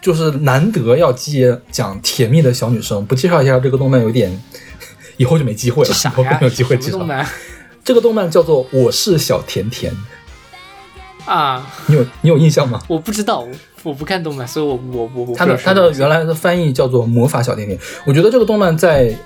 就是难得要接讲甜蜜的小女生，不介绍一下这个动漫有点。以后就没机会了，没有机会介绍什么动。漫这个动漫叫做《我是小甜甜》，啊？你有你有印象吗？我不知道，我我不看动漫，所以我我我我它的它的原来的翻译叫做《魔法小甜甜》。我觉得这个动漫在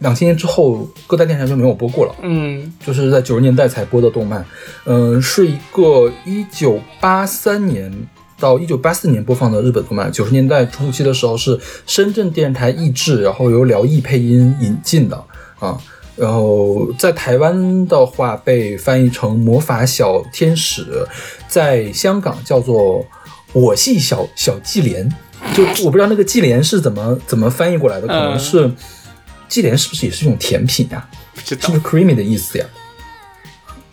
两千年之后各大电视台就没有播过了。嗯就是在九十年代才播的动漫，嗯、是一个一九八三年到一九八四年播放的日本动漫。九十年代初期的时候是深圳电视台译制，然后由辽艺配音引进的啊。然后在台湾的话被翻译成《魔法小天使》，在香港叫做《我系小小纪莲》，就我不知道那个纪莲是怎么怎么翻译过来的，可能嗯是纪莲是不是也是一种甜品呀、不知道是不是 creamy 的意思呀？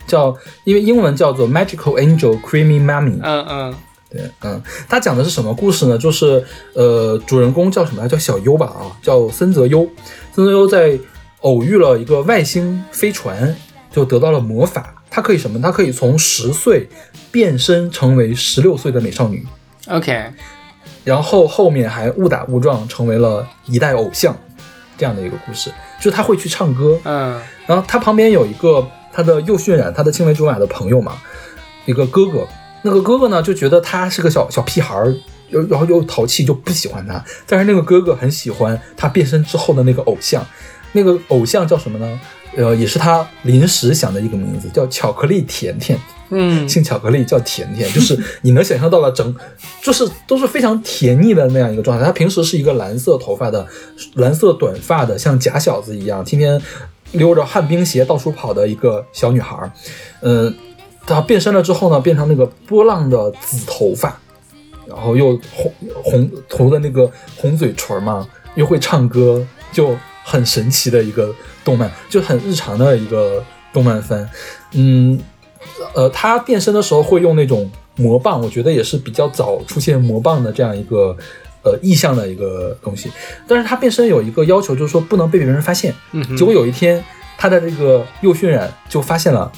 叫，因为英文叫做 Magical Angel Creamy Mummy。嗯嗯对，嗯，他讲的是什么故事呢？就是呃，主人公叫什么来？叫小优吧啊，叫森泽优。森泽优在偶遇了一个外星飞船，就得到了魔法。他可以什么？他可以从十岁变身成为十六岁的美少女。，OK，然后后面还误打误撞成为了一代偶像，这样的一个故事。就是他会去唱歌，嗯然后他旁边有一个他的又渲染他的青梅竹马的朋友嘛，一个哥哥。那个哥哥呢就觉得他是个小小屁孩儿，又然后又淘气，就不喜欢他。但是那个哥哥很喜欢他变身之后的那个偶像，那个偶像叫什么呢？呃，也是他临时想的一个名字，叫巧克力甜甜。嗯姓巧克力叫甜甜，就是你能想象到了整，就是都是非常甜腻的那样一个状态。他平时是一个蓝色头发的、蓝色短发的，像假小子一样，天天溜着旱冰鞋到处跑的一个小女孩儿。嗯、她变身了之后呢，变成那个波浪的紫头发，然后又红红涂的那个红嘴唇嘛，又会唱歌，就很神奇的一个动漫，就很日常的一个动漫番。嗯，呃，他变身的时候会用那种魔棒，我觉得也是比较早出现魔棒的这样一个呃意象的一个东西。但是他变身有一个要求，就是说不能被别人发现。嗯，结果有一天，他的这个右渲染就发现了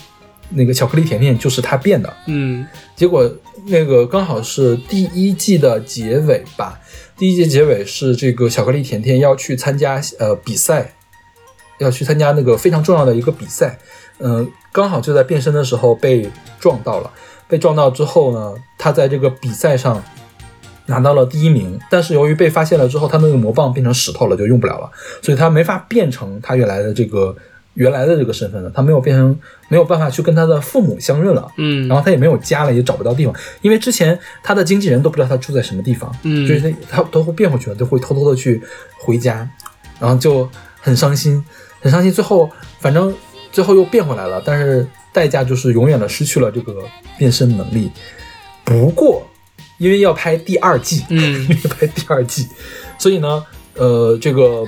那个巧克力甜甜就是他变的。嗯。结果那个刚好是第一季的结尾吧，第一季结尾是这个巧克力甜甜要去参加呃比赛，要去参加那个非常重要的一个比赛，嗯、刚好就在变身的时候被撞到了，被撞到之后呢，他在这个比赛上。拿到了第一名，但是由于被发现了之后，他那个魔棒变成石头了，就用不了了，所以他没法变成他原来的这个原来的这个身份了，他没有变成没有办法去跟他的父母相认了。嗯，然后他也没有家了，也找不到地方，因为之前他的经纪人都不知道他住在什么地方，嗯就是他他都会变回去了，就会偷偷的去回家，然后就很伤心，很伤心。最后反正最后又变回来了，但是代价就是永远的失去了这个变身能力。不过因为要拍第二季，嗯 <laughs> 因为拍第二季，所以呢，呃，这个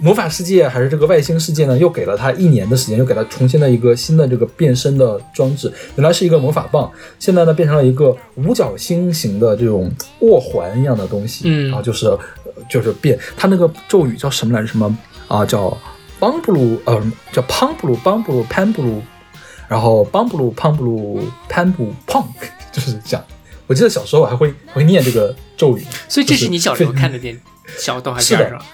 魔法世界还是这个外星世界呢，又给了他一年的时间，又给他重新的一个新的这个变身的装置。原来是一个魔法棒，现在呢变成了一个五角星形的这种握环一样的东西。嗯然后就是呃就是变，他那个咒语叫什么来着？什么啊？叫邦布鲁，呃，叫邦布鲁，邦布鲁，潘布鲁，然后邦布鲁，邦布鲁，潘布胖，就是这样。我记得小时候我还会会念这个咒语，所以这就是你小时候非看的电小动画片是吧？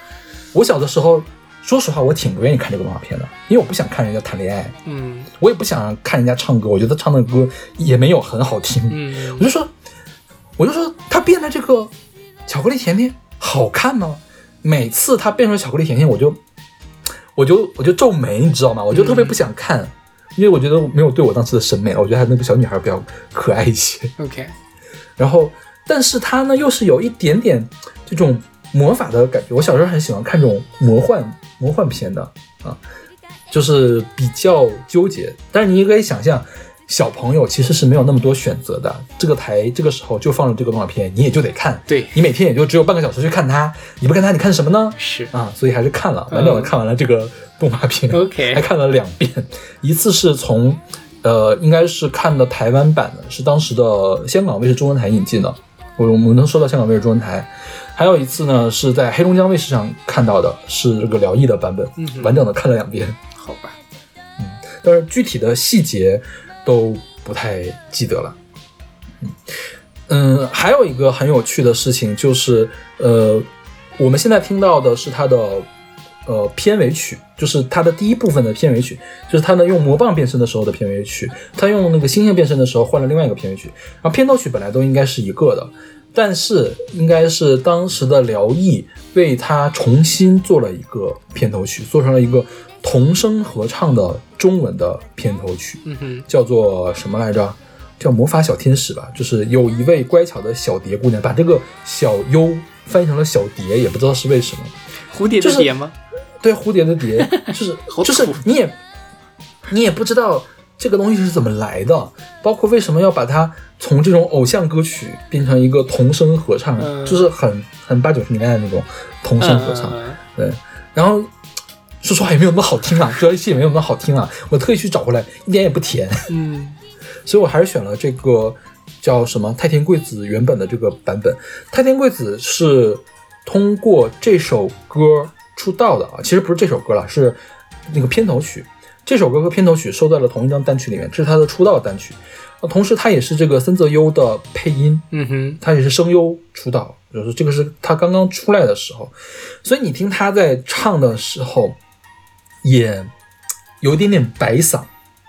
我小的时候，说实话，我挺不愿意看这个动画片的，因为我不想看人家谈恋爱，嗯我也不想看人家唱歌，我觉得唱的歌也没有很好听。嗯我就说，我就说他变的这个巧克力甜甜好看吗？每次他变成巧克力甜甜，我就我就我就皱眉，你知道吗？我就特别不想看，因为我觉得没有对我当时的审美了。我觉得还那个小女孩比较可爱一些。，OK，然后，但是他呢又是有一点点这种魔法的感觉。我小时候很喜欢看这种魔幻魔幻片的啊，就是比较纠结。但是你也可以想象，小朋友其实是没有那么多选择的。这个台这个时候就放了这个动画片，你也就得看。对你每天也就只有半个小时去看它，你不看它，你看什么呢？是啊，所以还是看了，完整的看完了这个动画片。<laughs> OK 还看了两遍，一次是从呃，应该是看的台湾版的，是当时的香港卫视中文台引进的，我我们能收到香港卫视中文台。还有一次呢，是在黑龙江卫视上看到的，是这个辽艺的版本，嗯完整的看了两遍，好吧，嗯但是具体的细节都不太记得了。嗯，嗯，还有一个很有趣的事情就是，呃，我们现在听到的是它的呃片尾曲，就是它的第一部分的片尾曲，就是它呢用魔棒变身的时候的片尾曲，它用那个星星变身的时候换了另外一个片尾曲，然后片头曲本来都应该是一个的，但是应该是当时的辽艺为他重新做了一个片头曲，做成了一个童声合唱的中文的片头曲。嗯，叫做什么来着？叫魔法小天使吧，就是有一位乖巧的小蝶姑娘，把这个小优翻译成了小蝶，也不知道是为什么。蝴蝶就是的蝶吗？对，蝴蝶的蝶，就是 <laughs> 就是你也你也不知道这个东西是怎么来的，包括为什么要把它从这种偶像歌曲变成一个童声合唱，嗯就是很很八九十年代的那种童声合唱。嗯对，然后说实话也没有那么好听啊，<laughs> 这游戏也没有那么好听啊，我特意去找回来，一点也不甜。嗯 <laughs> 所以我还是选了这个叫什么太田贵子原本的这个版本。太田贵子是通过这首歌出道的啊，其实不是这首歌了，是那个片头曲。这首歌和片头曲收在了同一张单曲里面，这是他的出道单曲。啊，同时他也是这个森泽优的配音，嗯哼，他也是声优出道，就是这个是他刚刚出来的时候，所以你听他在唱的时候，也有一点点白嗓，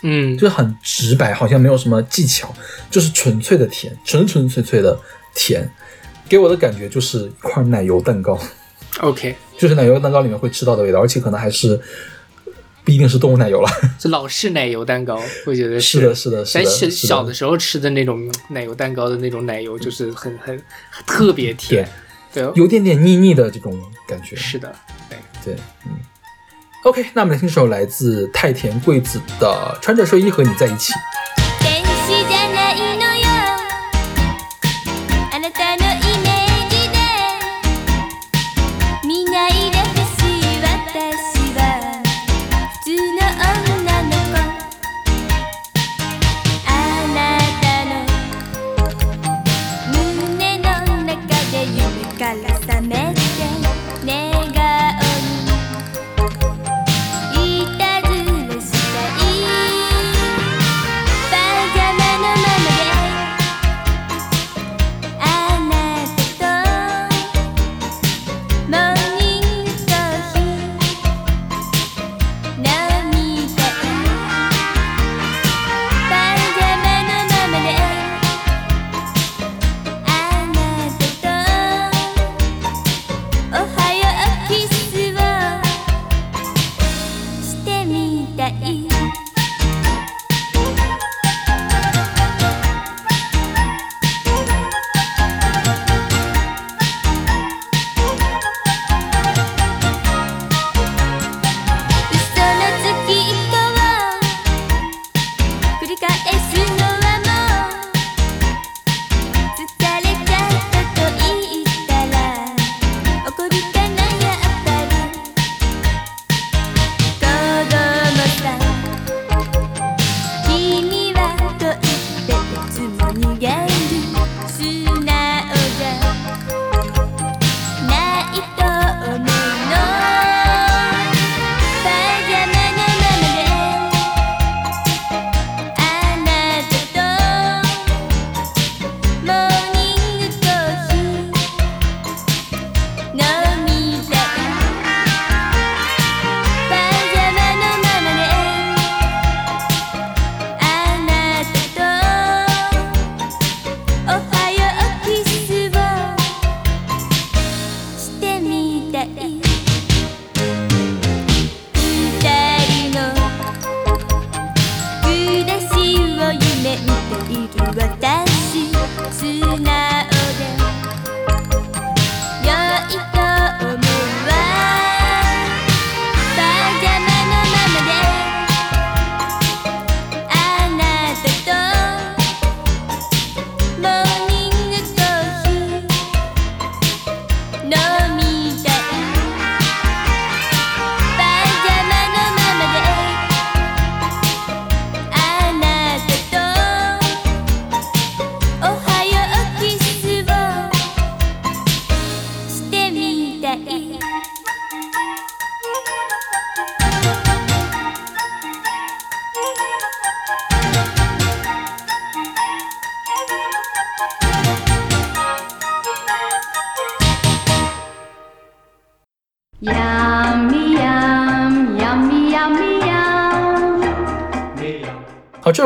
嗯。就是很直白，好像没有什么技巧，就是纯粹的甜，纯纯粹粹的甜，给我的感觉就是一块奶油蛋糕，，OK，就是奶油蛋糕里面会吃到的味道，而且可能还是不一定是动物奶油了。<laughs> 是老式奶油蛋糕，我觉得是的，是的，是的，咱小是小的时候吃的那种奶油蛋糕的那种奶油，就是很很很特别甜，对，有点点腻腻的这种感觉。是的，对，对，嗯。OK，那我们来听首来自太田贵子的《穿着睡衣和你在一起》。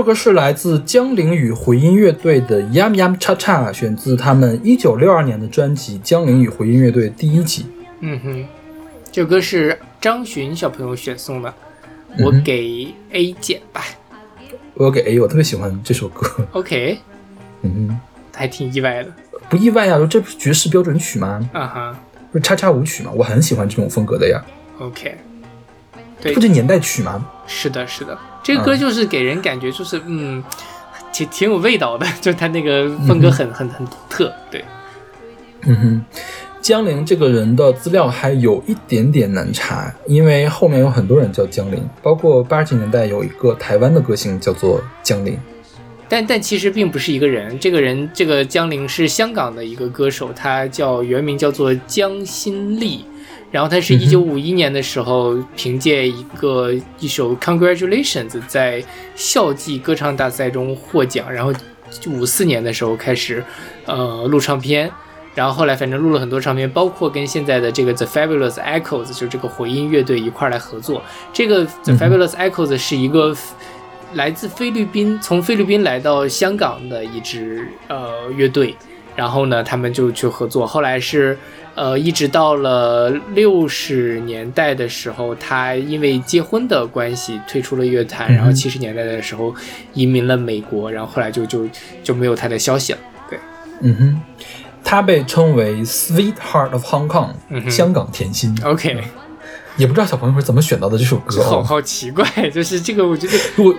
歌是来自江铃与回音乐队的《Yum Yum Cha Cha》，选自他们一九六二年的专辑《江铃与回音乐队》第一集。嗯哼，这首歌是张巡小朋友选送的，我给 A 减吧。我给 A，我特别喜欢这首歌。OK，嗯还挺意外的。不意外呀，这不是爵士标准曲吗？啊哈不是叉叉舞曲吗？我很喜欢这种风格的呀，，OK，对不，是年代曲吗？是的，是的，这个歌就是给人感觉就是嗯，挺挺有味道的，<laughs> 就他那个风格很很很独特。对，嗯哼，江铃这个人的资料还有一点点难查，因为后面有很多人叫江铃，包括八十年代有一个台湾的歌星叫做江铃。但但其实并不是一个人，这个人这个江铃是香港的一个歌手，他叫原名叫做江心丽，然后他是一九五一年的时候凭借一个一首《Congratulations》在校际歌唱大赛中获奖，然后五四年的时候开始呃录唱片。然后后来反正录了很多唱片，包括跟现在的这个 The Fabulous Echoes，就是这个回音乐队一块儿来合作。这个 The Fabulous Echoes 是一个来自菲律宾，从菲律宾来到香港的一支呃乐队，然后呢，他们就去合作。后来是呃，一直到了六十年代的时候，他因为结婚的关系退出了乐坛，然后七十年代的时候移民了美国，然后后来就就就没有他的消息了。对，嗯哼，他被称为 Sweetheart of Hong Kong，、嗯哼香港甜心。OK，也不知道小朋友是怎么选到的这首歌好哦。好奇怪，就是这个，我觉得我，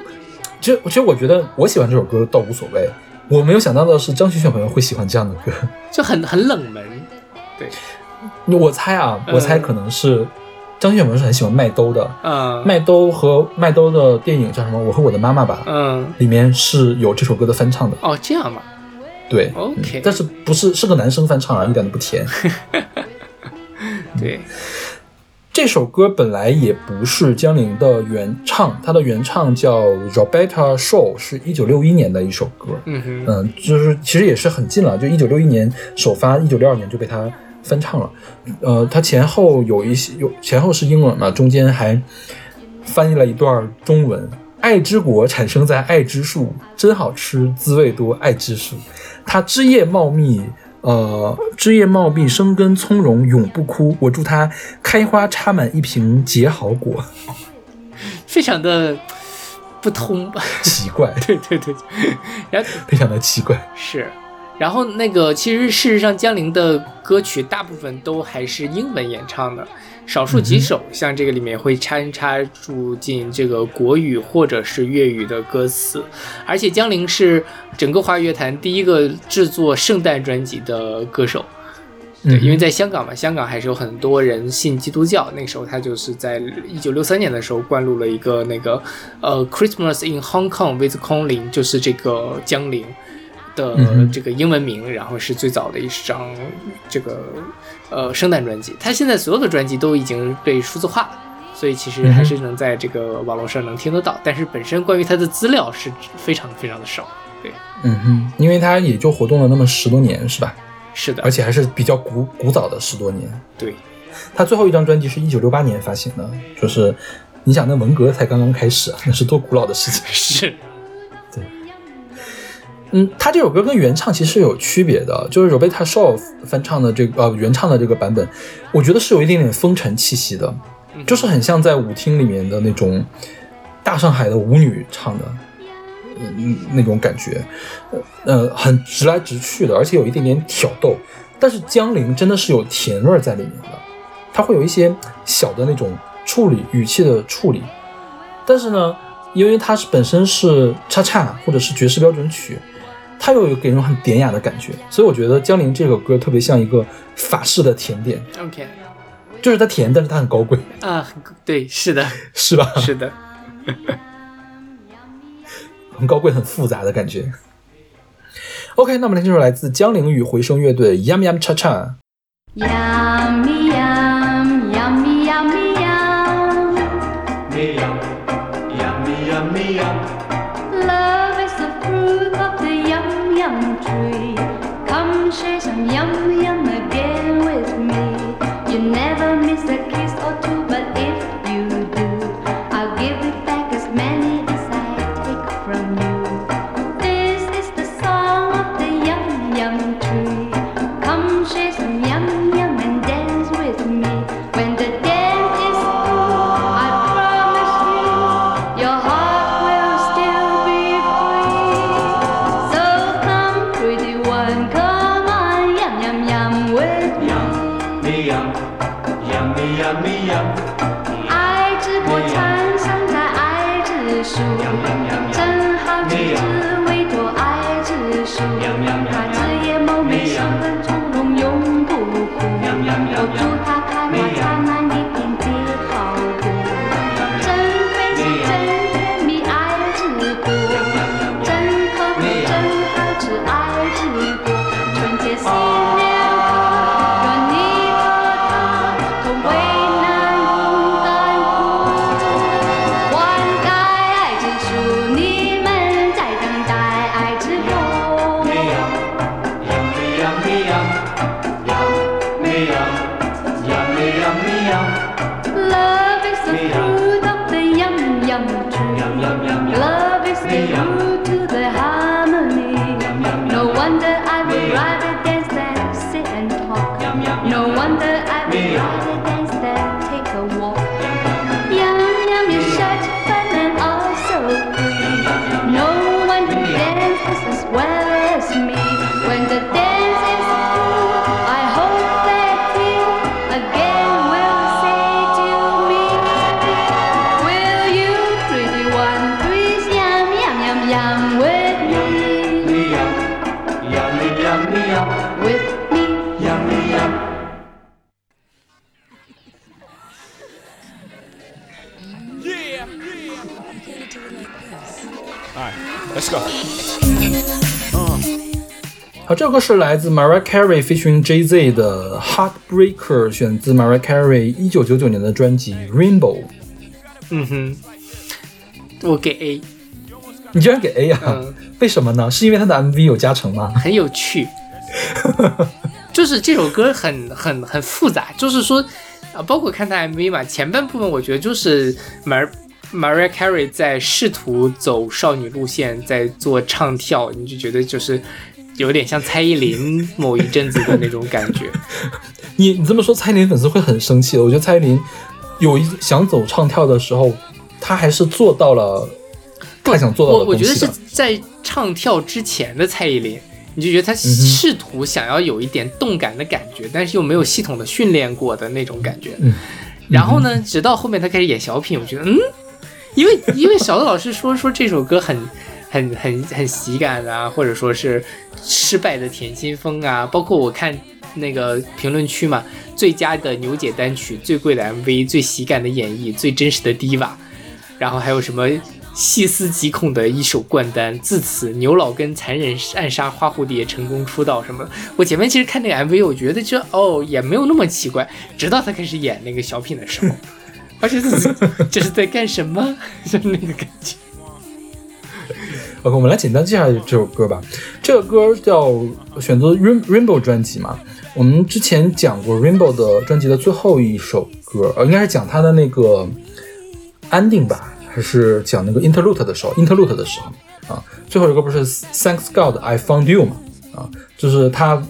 其实其实我觉得我喜欢这首歌倒无所谓，我没有想到的是张学友朋友会喜欢这样的歌。就很很冷门。对，我猜啊，嗯。我猜可能是张学小朋友是很喜欢麦兜的，嗯。麦兜和麦兜的电影叫什么？我和我的妈妈吧，嗯，里面是有这首歌的翻唱的。哦，这样嘛对 OK 嗯但是不是是个男生翻唱啊，一点都不甜。<laughs> 对，这首歌本来也不是江铃的原唱，它的原唱叫 Roberta Shaw，是一九六一年的一首歌。嗯哼，嗯，就是其实也是很近了，就一九六一年首发，一九六二年就被他翻唱了。呃，它前后有一些有前后是英文嘛，中间还翻译了一段中文。爱之果产生在爱之树，真好吃，滋味多，爱之树。它枝叶茂密，呃，枝叶茂密，生根葱茏，永不枯。我祝它开花插满一瓶结好果。非常的不通吧？奇怪，<laughs> 对对对，然后非常的奇怪。是，然后那个其实事实上江铃的歌曲大部分都还是英文演唱的，少数几首像这个里面会掺插住进这个国语或者是粤语的歌词，而且江铃是整个华语乐坛第一个制作圣诞专辑的歌手。对，因为在香港嘛，香港还是有很多人信基督教。那个时候，他就是在一九六三年的时候灌录了一个那个呃《Christmas in Hong Kong with Kong Ling》，就是这个江铃的这个英文名，然后是最早的一张这个呃圣诞专辑。他现在所有的专辑都已经被数字化了。所以其实还是能在这个网络上能听得到，但是本身关于他的资料是非常非常的少。对，嗯哼，因为他也就活动了那么十多年，是吧？是的而，且还是比较古古早的十多年。对，他最后一张专辑是一九六八年发行的，就是你想那文革才刚刚开始啊，那是多古老的事情。<laughs> 是，嗯，他这首歌跟原唱其实是有区别的，就是 Roberta Shaw 翻唱的这个呃原唱的这个版本，我觉得是有一点点风尘气息的，嗯就是很像在舞厅里面的那种大上海的舞女唱的。嗯，那种感觉，呃呃，很直来直去的，而且有一点点挑逗。但是江铃真的是有甜味在里面的，它会有一些小的那种处理语气的处理。但是呢，因为它是本身是叉叉或者是爵士标准曲，它又有给人很典雅的感觉，所以我觉得江陵这首歌特别像一个法式的甜点，OK 就是它甜，但是它很高贵，啊，对，是的，是吧？是的。<laughs> 很高贵、很复杂的感觉。OK，那我们来听首来自江陵与回声乐队《Yum Yum Cha Cha》。Yummy me 好，这首歌是来自 Mariah Carey featuring Jay Z 的《Heartbreaker》，选自 Mariah Carey 一九九九年的专辑《Rainbow》。嗯哼，我给 A，你居然给 A 啊？嗯为什么呢？是因为他的 MV 有加成吗？很有趣。<laughs> 就是这首歌很很很复杂，就是说啊，包括看他 MV 嘛，前半部分我觉得就是 Mar Mariah Carey 在试图走少女路线，在做唱跳，你就觉得就是有点像蔡依林某一阵子的那种感觉。<laughs> 你你这么说，蔡依林粉丝会很生气的。我觉得蔡依林有一想走唱跳的时候，她还是做到了她想做到我我觉得是。在唱跳之前的蔡依林，你就觉得她嗯试图想要有一点动感的感觉，但是又没有系统的训练过的那种感觉。嗯然后呢，直到后面她开始演小品，我觉得嗯，因为因为小的老师说说这首歌很很很很喜感啊，或者说是失败的甜心风啊，包括我看那个评论区嘛，最佳的牛姐单曲、最贵的 MV、最喜感的演绎、最真实的 diva，然后还有什么细思极恐的一首冠单，自此牛老根残忍暗杀花蝴蝶，成功出道什么。我前面其实看那个 MV，我觉得就哦也没有那么奇怪，直到他开始演那个小品的时候，而且这是这是在干什么？<laughs> 就那个感觉。OK，我们来简单介绍这首歌吧。这个歌叫选择 Rain Rainbow 专辑嘛。我们之前讲过 Rainbow 的专辑的最后一首歌，呃，应该是讲他的那个 ending 吧，还是讲那个 interlude 的时候，interlude 的时候啊。最后一首不是 Thanks God I Found You 嘛？啊，就是他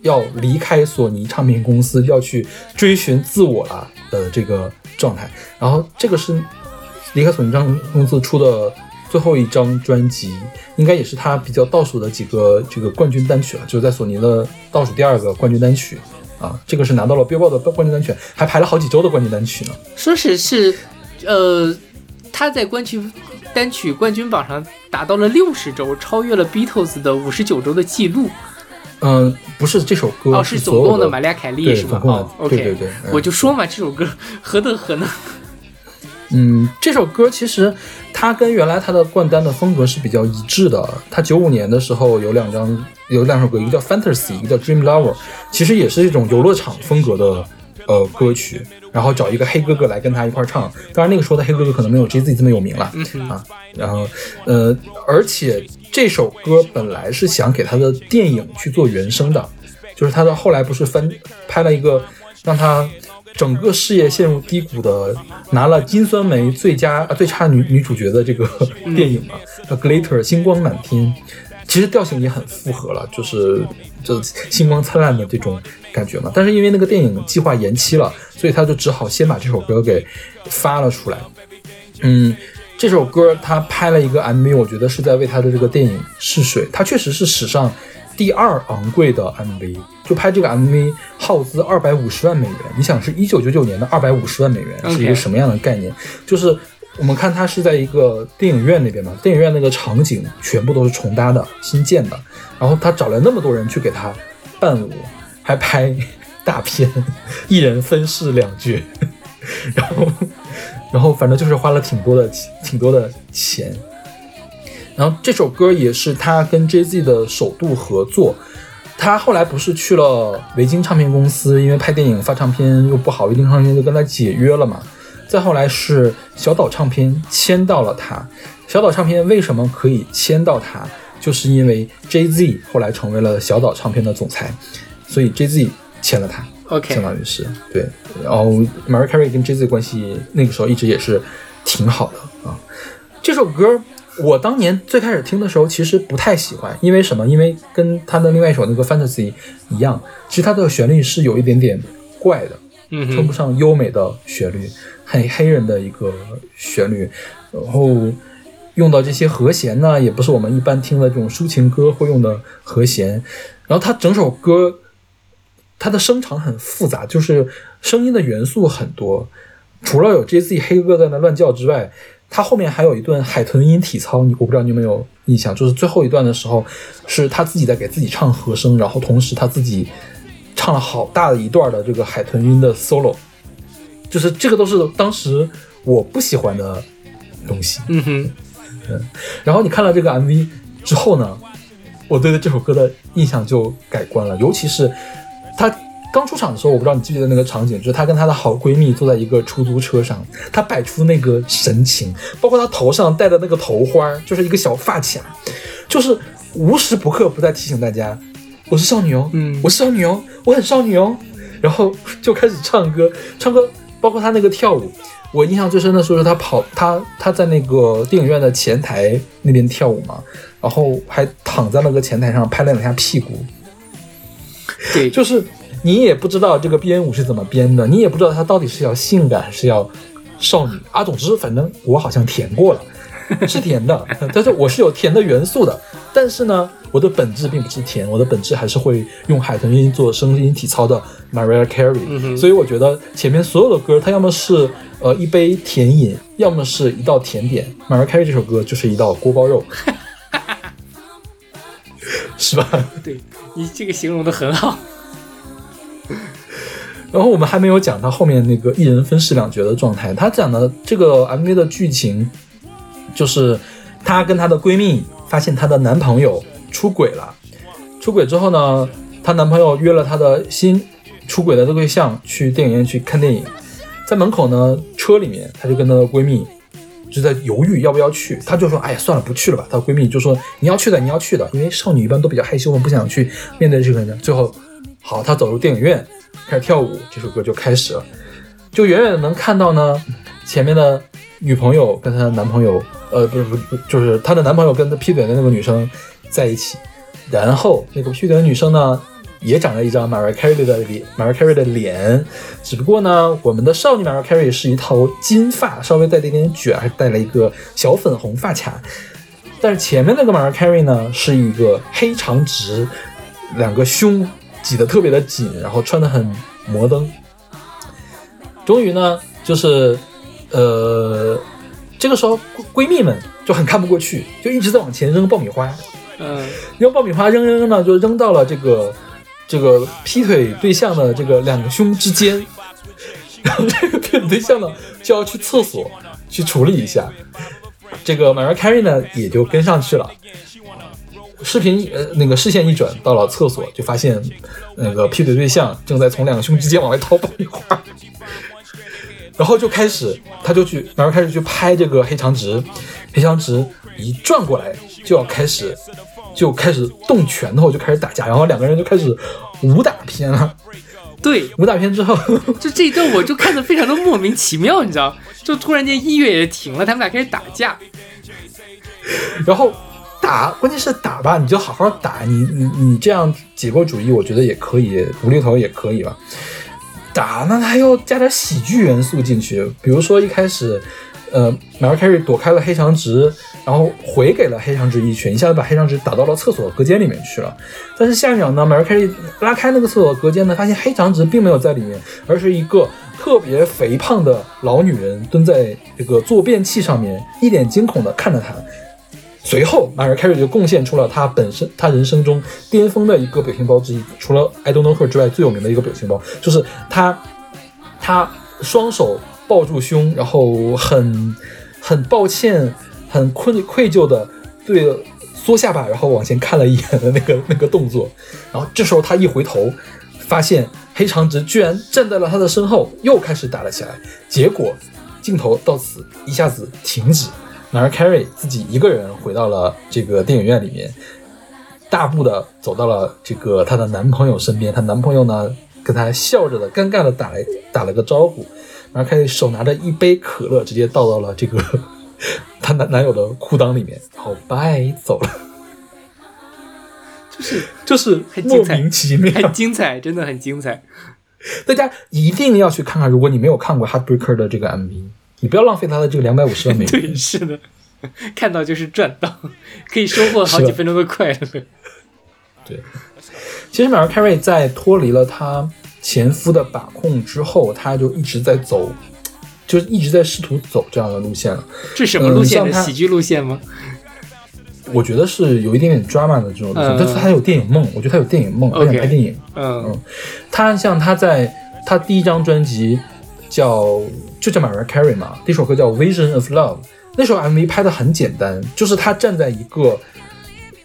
要离开索尼唱片公司，要去追寻自我了的这个状态。然后这个是离开索尼唱片公司出的最后一张专辑，应该也是他比较倒数的几个这个冠军单曲了，就是在索尼的倒数第二个冠军单曲啊。这个是拿到了 Billboard 的冠军单曲，还排了好几周的冠军单曲呢。说是是，呃，他在冠军单曲冠军榜上达到了六十周，超越了 Beatles 的五十九周的记录。嗯、不是这首歌，哦，是总共的玛利亚凯莉是吗？总共的哦，OK，对对对嗯我就说嘛，这首歌何德何能？嗯，这首歌其实它跟原来它的冠单的风格是比较一致的。它九五年的时候有两张，有两首歌，一个叫 Fantasy，一个叫 Dream Lover，其实也是一种游乐场风格的呃歌曲。然后找一个黑哥哥来跟他一块唱，当然那个时候的黑哥哥可能没有 Jay Z 这么有名了、啊。然后呃，而且这首歌本来是想给他的电影去做原声的，就是他的后来不是翻拍了一个让他整个事业陷入低谷的，拿了金酸梅最佳啊最差女女主角的这个电影嘛，叫《Glitter》星光满天。其实调性也很符合了，就是就星光灿烂的这种感觉嘛。但是因为那个电影计划延期了，所以他就只好先把这首歌给发了出来。嗯，这首歌他拍了一个 MV，我觉得是在为他的这个电影试水。他确实是史上第二昂贵的 MV，就拍这个 MV 耗资二百五十万美元。你想，是一九九九年的二百五十万美元是一个什么样的概念？就是我们看它是在一个电影院那边嘛，电影院那个场景全部都是重搭的、新建的，然后他找来那么多人去给他伴舞，还拍大片，一人分饰两角，<laughs> 然后然后反正就是花了挺多的挺多的钱。然后这首歌也是他跟 Jay Z 的首度合作。他后来不是去了维京唱片公司，因为拍电影发唱片又不好，维京唱片就跟他解约了嘛。再后来是小岛唱片签到了他。小岛唱片为什么可以签到他？就是因为 Jay Z 后来成为了小岛唱片的总裁，所以 Jay Z 签了他。OK，相当于是对。然后 Mariah Carey 跟 Jay Z 关系那个时候一直也是挺好的啊。这首歌我当年最开始听的时候其实不太喜欢，因为什么？因为跟他的另外一首那个 Fantasy 一样，其实它的旋律是有一点点怪的，嗯称不，上优美的旋律，很黑人的一个旋律，然后用到这些和弦呢，也不是我们一般听的这种抒情歌会用的和弦，然后它整首歌它的声场很复杂，就是声音的元素很多，除了有 J Z 黑哥在那乱叫之外，它后面还有一段海豚音体操，你我不知道你有没有印象，就是最后一段的时候是他自己在给自己唱和声，然后同时他自己唱了好大的一段的这个海豚音的 solo，就是这个都是当时我不喜欢的东西。嗯哼，嗯。然后你看了这个 MV 之后呢，我对这首歌的印象就改观了，尤其是她刚出场的时候，我不知道你记不记得那个场景，就是她跟她的好闺蜜坐在一个出租车上，她摆出那个神情，包括她头上戴的那个头花，就是一个小发卡，就是无时不刻不在提醒大家，我是少女哦，嗯我是少女哦，我很少女哦，然后就开始唱歌，唱歌，包括她那个跳舞。我印象最深的时候是她跑，她她在那个电影院的前台那边跳舞嘛，然后还躺在那个前台上拍了两下屁股，对，就是你也不知道这个编舞是怎么编的，你也不知道它到底是要性感还是要少女啊。总之，反正我好像填过了，是甜的，<laughs> 但是我是有甜的元素的。但是呢，我的本质并不是甜，我的本质还是会用海豚音做声音体操的 Mariah Carey。嗯所以我觉得前面所有的歌，它要么是呃一杯甜饮，要么是一道甜点。Mariah Carey 这首歌就是一道锅包肉，<laughs> 是吧？对你这个形容的很好。然后我们还没有讲她后面那个一人分饰两角的状态。她讲的这个 MV 的剧情，就是她跟她的闺蜜发现她的男朋友出轨了。出轨之后呢，她男朋友约了她的新出轨的对象去电影院去看电影，在门口呢车里面，她就跟她的闺蜜就在犹豫要不要去。她就说：“哎呀，算了，不去了吧。”她闺蜜就说：“你要去的，你要去的，因为少女一般都比较害羞嘛，不想去面对这个人。”最后，好，她走入电影院，开始跳舞，这首歌就开始了。就远远的能看到呢，前面的女朋友跟她的男朋友，呃，不是不是，不就是她的男朋友跟她劈腿的那个女生在一起，然后那个劈腿的女生呢，也长了一张 Mariah Carey 的脸，Mariah Carey 的脸，只不过呢，我们的少女 Mariah Carey 是一头金发，稍微带了一点卷，还带了一个小粉红发卡，但是前面那个 Mariah Carey 呢，是一个黑长直，两个胸挤得特别的紧，然后穿得很摩登。终于呢，就是呃，这个时候闺闺蜜们就很看不过去，就一直在往前扔爆米花，嗯，扔爆米花扔扔扔呢，就扔到了这个这个劈腿对象的这个两个胸之间，<laughs> 然后这个劈腿对象呢就要去厕所去处理一下，这个 Mariah Carey 呢也就跟上去了。视频呃那个视线一转到了厕所，就发现那个劈腿对象正在从两个胸之间往外掏爆米花，<laughs> 然后就开始他就去，然后开始去拍这个黑长直，黑长直一转过来就要开始就开始动拳头，就开始打架，然后两个人就开始武打片了。对，武打片之后，<laughs> 就这一段我就看得非常的莫名其妙，你知道？就突然间音乐也停了，他们俩开始打架。<laughs> 然后打，关键是打吧，你就好好打，你你你这样解构主义，我觉得也可以，无厘头也可以吧。打，那他要加点喜剧元素进去，比如说一开始，呃，Mariah Carey 躲开了黑长直，然后回给了黑长直一拳，一下子把黑长直打到了厕所隔间里面去了。但是下一秒呢，Mariah Carey 拉开那个厕所隔间呢，发现黑长直并没有在里面，而是一个特别肥胖的老女人蹲在这个坐便器上面，一脸惊恐的看着他。随后马尔凯瑞就贡献出了他本身他人生中巅峰的一个表情包之一，除了 I Don't Know Her 之外最有名的一个表情包，就是他他双手抱住胸，然后很很抱歉、很愧愧疚的对缩下巴，然后往前看了一眼的那个那个动作。然后这时候他一回头，发现黑长直居然站在了他的身后，又开始打了起来。结果镜头到此一下子停止。Mariah Carey 自己一个人回到了这个电影院里面，大步的走到了这个她的男朋友身边。她男朋友呢，跟她笑着的、尴尬的打来打了个招呼。Mariah Carey 手拿着一杯可乐，直接倒到了这个 <laughs> 她男男友的裤裆里面，然后拜走了。就是 <laughs> 就是很精彩莫名其妙，很精彩，真的很精彩。大家一定要去看看。如果你没有看过 Heartbreaker 的这个 MV，你不要浪费他的这个两百五十万 <laughs> 美元。对，是的，看到就是赚到，<laughs> 可以收获好几分钟的快乐。<laughs> 对，其实 Mariah Carey 在脱离了他前夫的把控之后，他就一直在走，就是一直在试图走这样的路线了。这什么路线喜剧路线吗？我觉得是有一点点 drama 的这种路线，嗯但是他有电影梦，我觉得他有电影梦，她想拍电影。嗯他像他在他第一张专辑叫就叫 Mariah Carey 嘛，那首歌叫 Vision of Love，那首 MV 拍的很简单，就是她站在一个，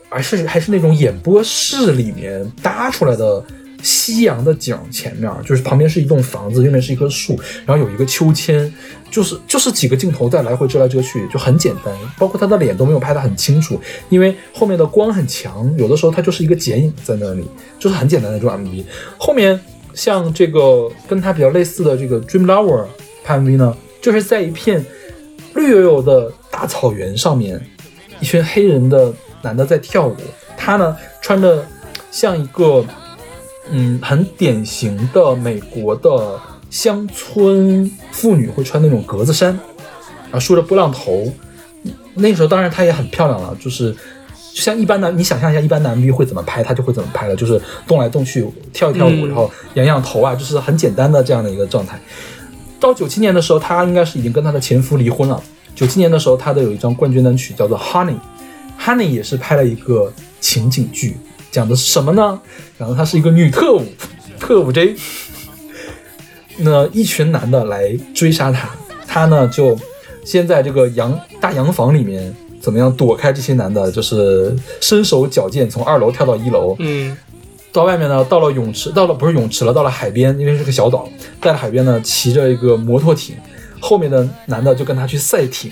而是还是那种演播室里面搭出来的夕阳的景前面，就是旁边是一栋房子，右面是一棵树，然后有一个秋千，就是就是几个镜头在来回遮来遮去，就很简单，包括她的脸都没有拍得很清楚，因为后面的光很强，有的时候它就是一个剪影在那里，就是很简单的这种 MV。后面像这个跟它比较类似的这个 Dream Lover 拍 MV 呢，就是在一片绿油油的大草原上面，一群黑人的男的在跳舞，他呢穿着像一个嗯很典型的美国的乡村妇女会穿那种格子衫，然后梳着波浪头。那时候当然她也很漂亮了，就是就像一般男，你想象一下一般男 V 会怎么拍，他就会怎么拍了，就是动来动去，跳一跳舞，嗯然后仰仰头啊，就是很简单的这样的一个状态。到九七年的时候，她应该是已经跟她的前夫离婚了。九七年的时候，她的有一张冠军单曲叫做《Honey》，Honey 也是拍了一个情景剧，讲的是什么呢？讲的她是一个女特务，特务 J。那一群男的来追杀她，她呢就先在这个洋大洋房里面怎么样躲开这些男的，就是身手矫健，从二楼跳到一楼，嗯到外面呢，到了泳池，到了不是泳池了，到了海边，因为是个小岛，在海边呢骑着一个摩托艇，后面的男的就跟他去赛艇，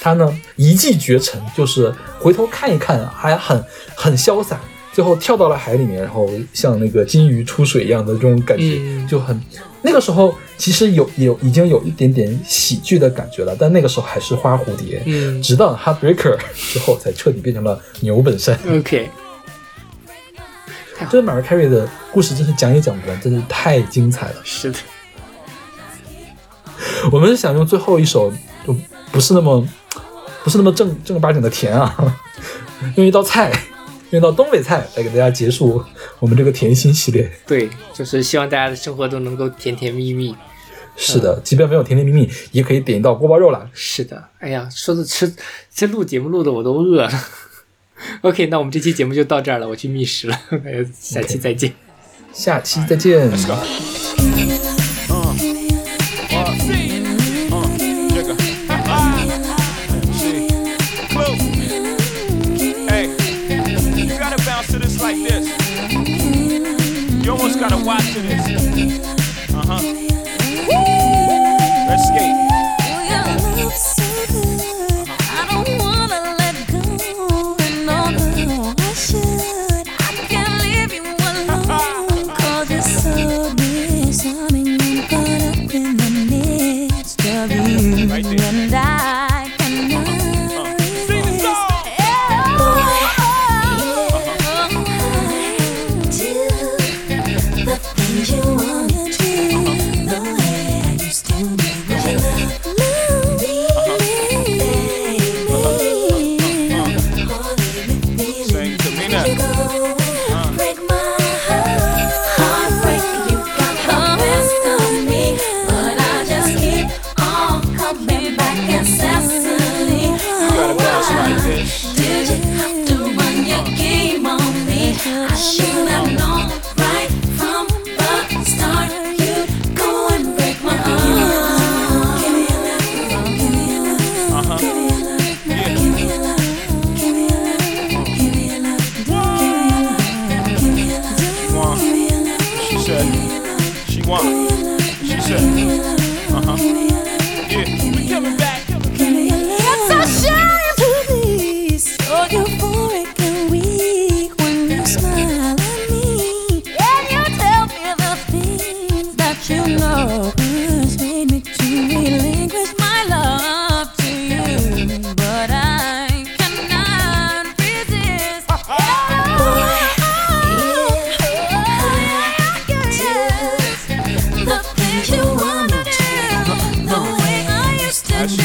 他呢一骑绝尘，就是回头看一看，还很很潇洒，最后跳到了海里面，然后像那个金鱼出水一样的这种感觉，嗯就很那个时候其实有有已经有一点点喜剧的感觉了，但那个时候还是花蝴蝶，嗯直到 Heartbreaker 之后才彻底变成了牛本山。，OK，这 Mariah Carey 的故事真是讲也讲不完，真是太精彩了。是的，<laughs> 我们是想用最后一首，就不是那么不是那么正正儿八经的甜啊，<laughs> 用一道菜，用一道东北菜来给大家结束我们这个甜心系列。对，就是希望大家的生活都能够甜甜蜜蜜。是的，即便没有甜甜蜜蜜，也可以点一道锅包肉啦。是的，哎呀，说的吃，这录节目录的我都饿了。OK，那我们这期节目就到这儿了，我去觅食了，下期再见。下期再见。You almost gotta watch this. Uh huh. Let's skate.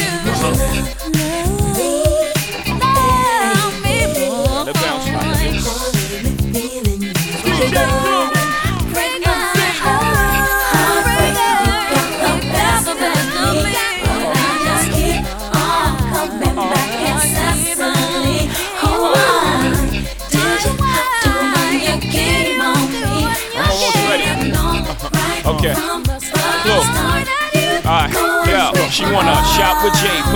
Uh-huh. She wanna shop with Jay,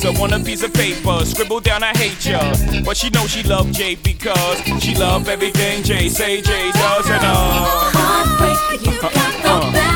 her on a piece of paper. Scribble down, I hate ya. But she know she love Jay because she love everything Jay say Jay does and uh. Heartbreak, you got the best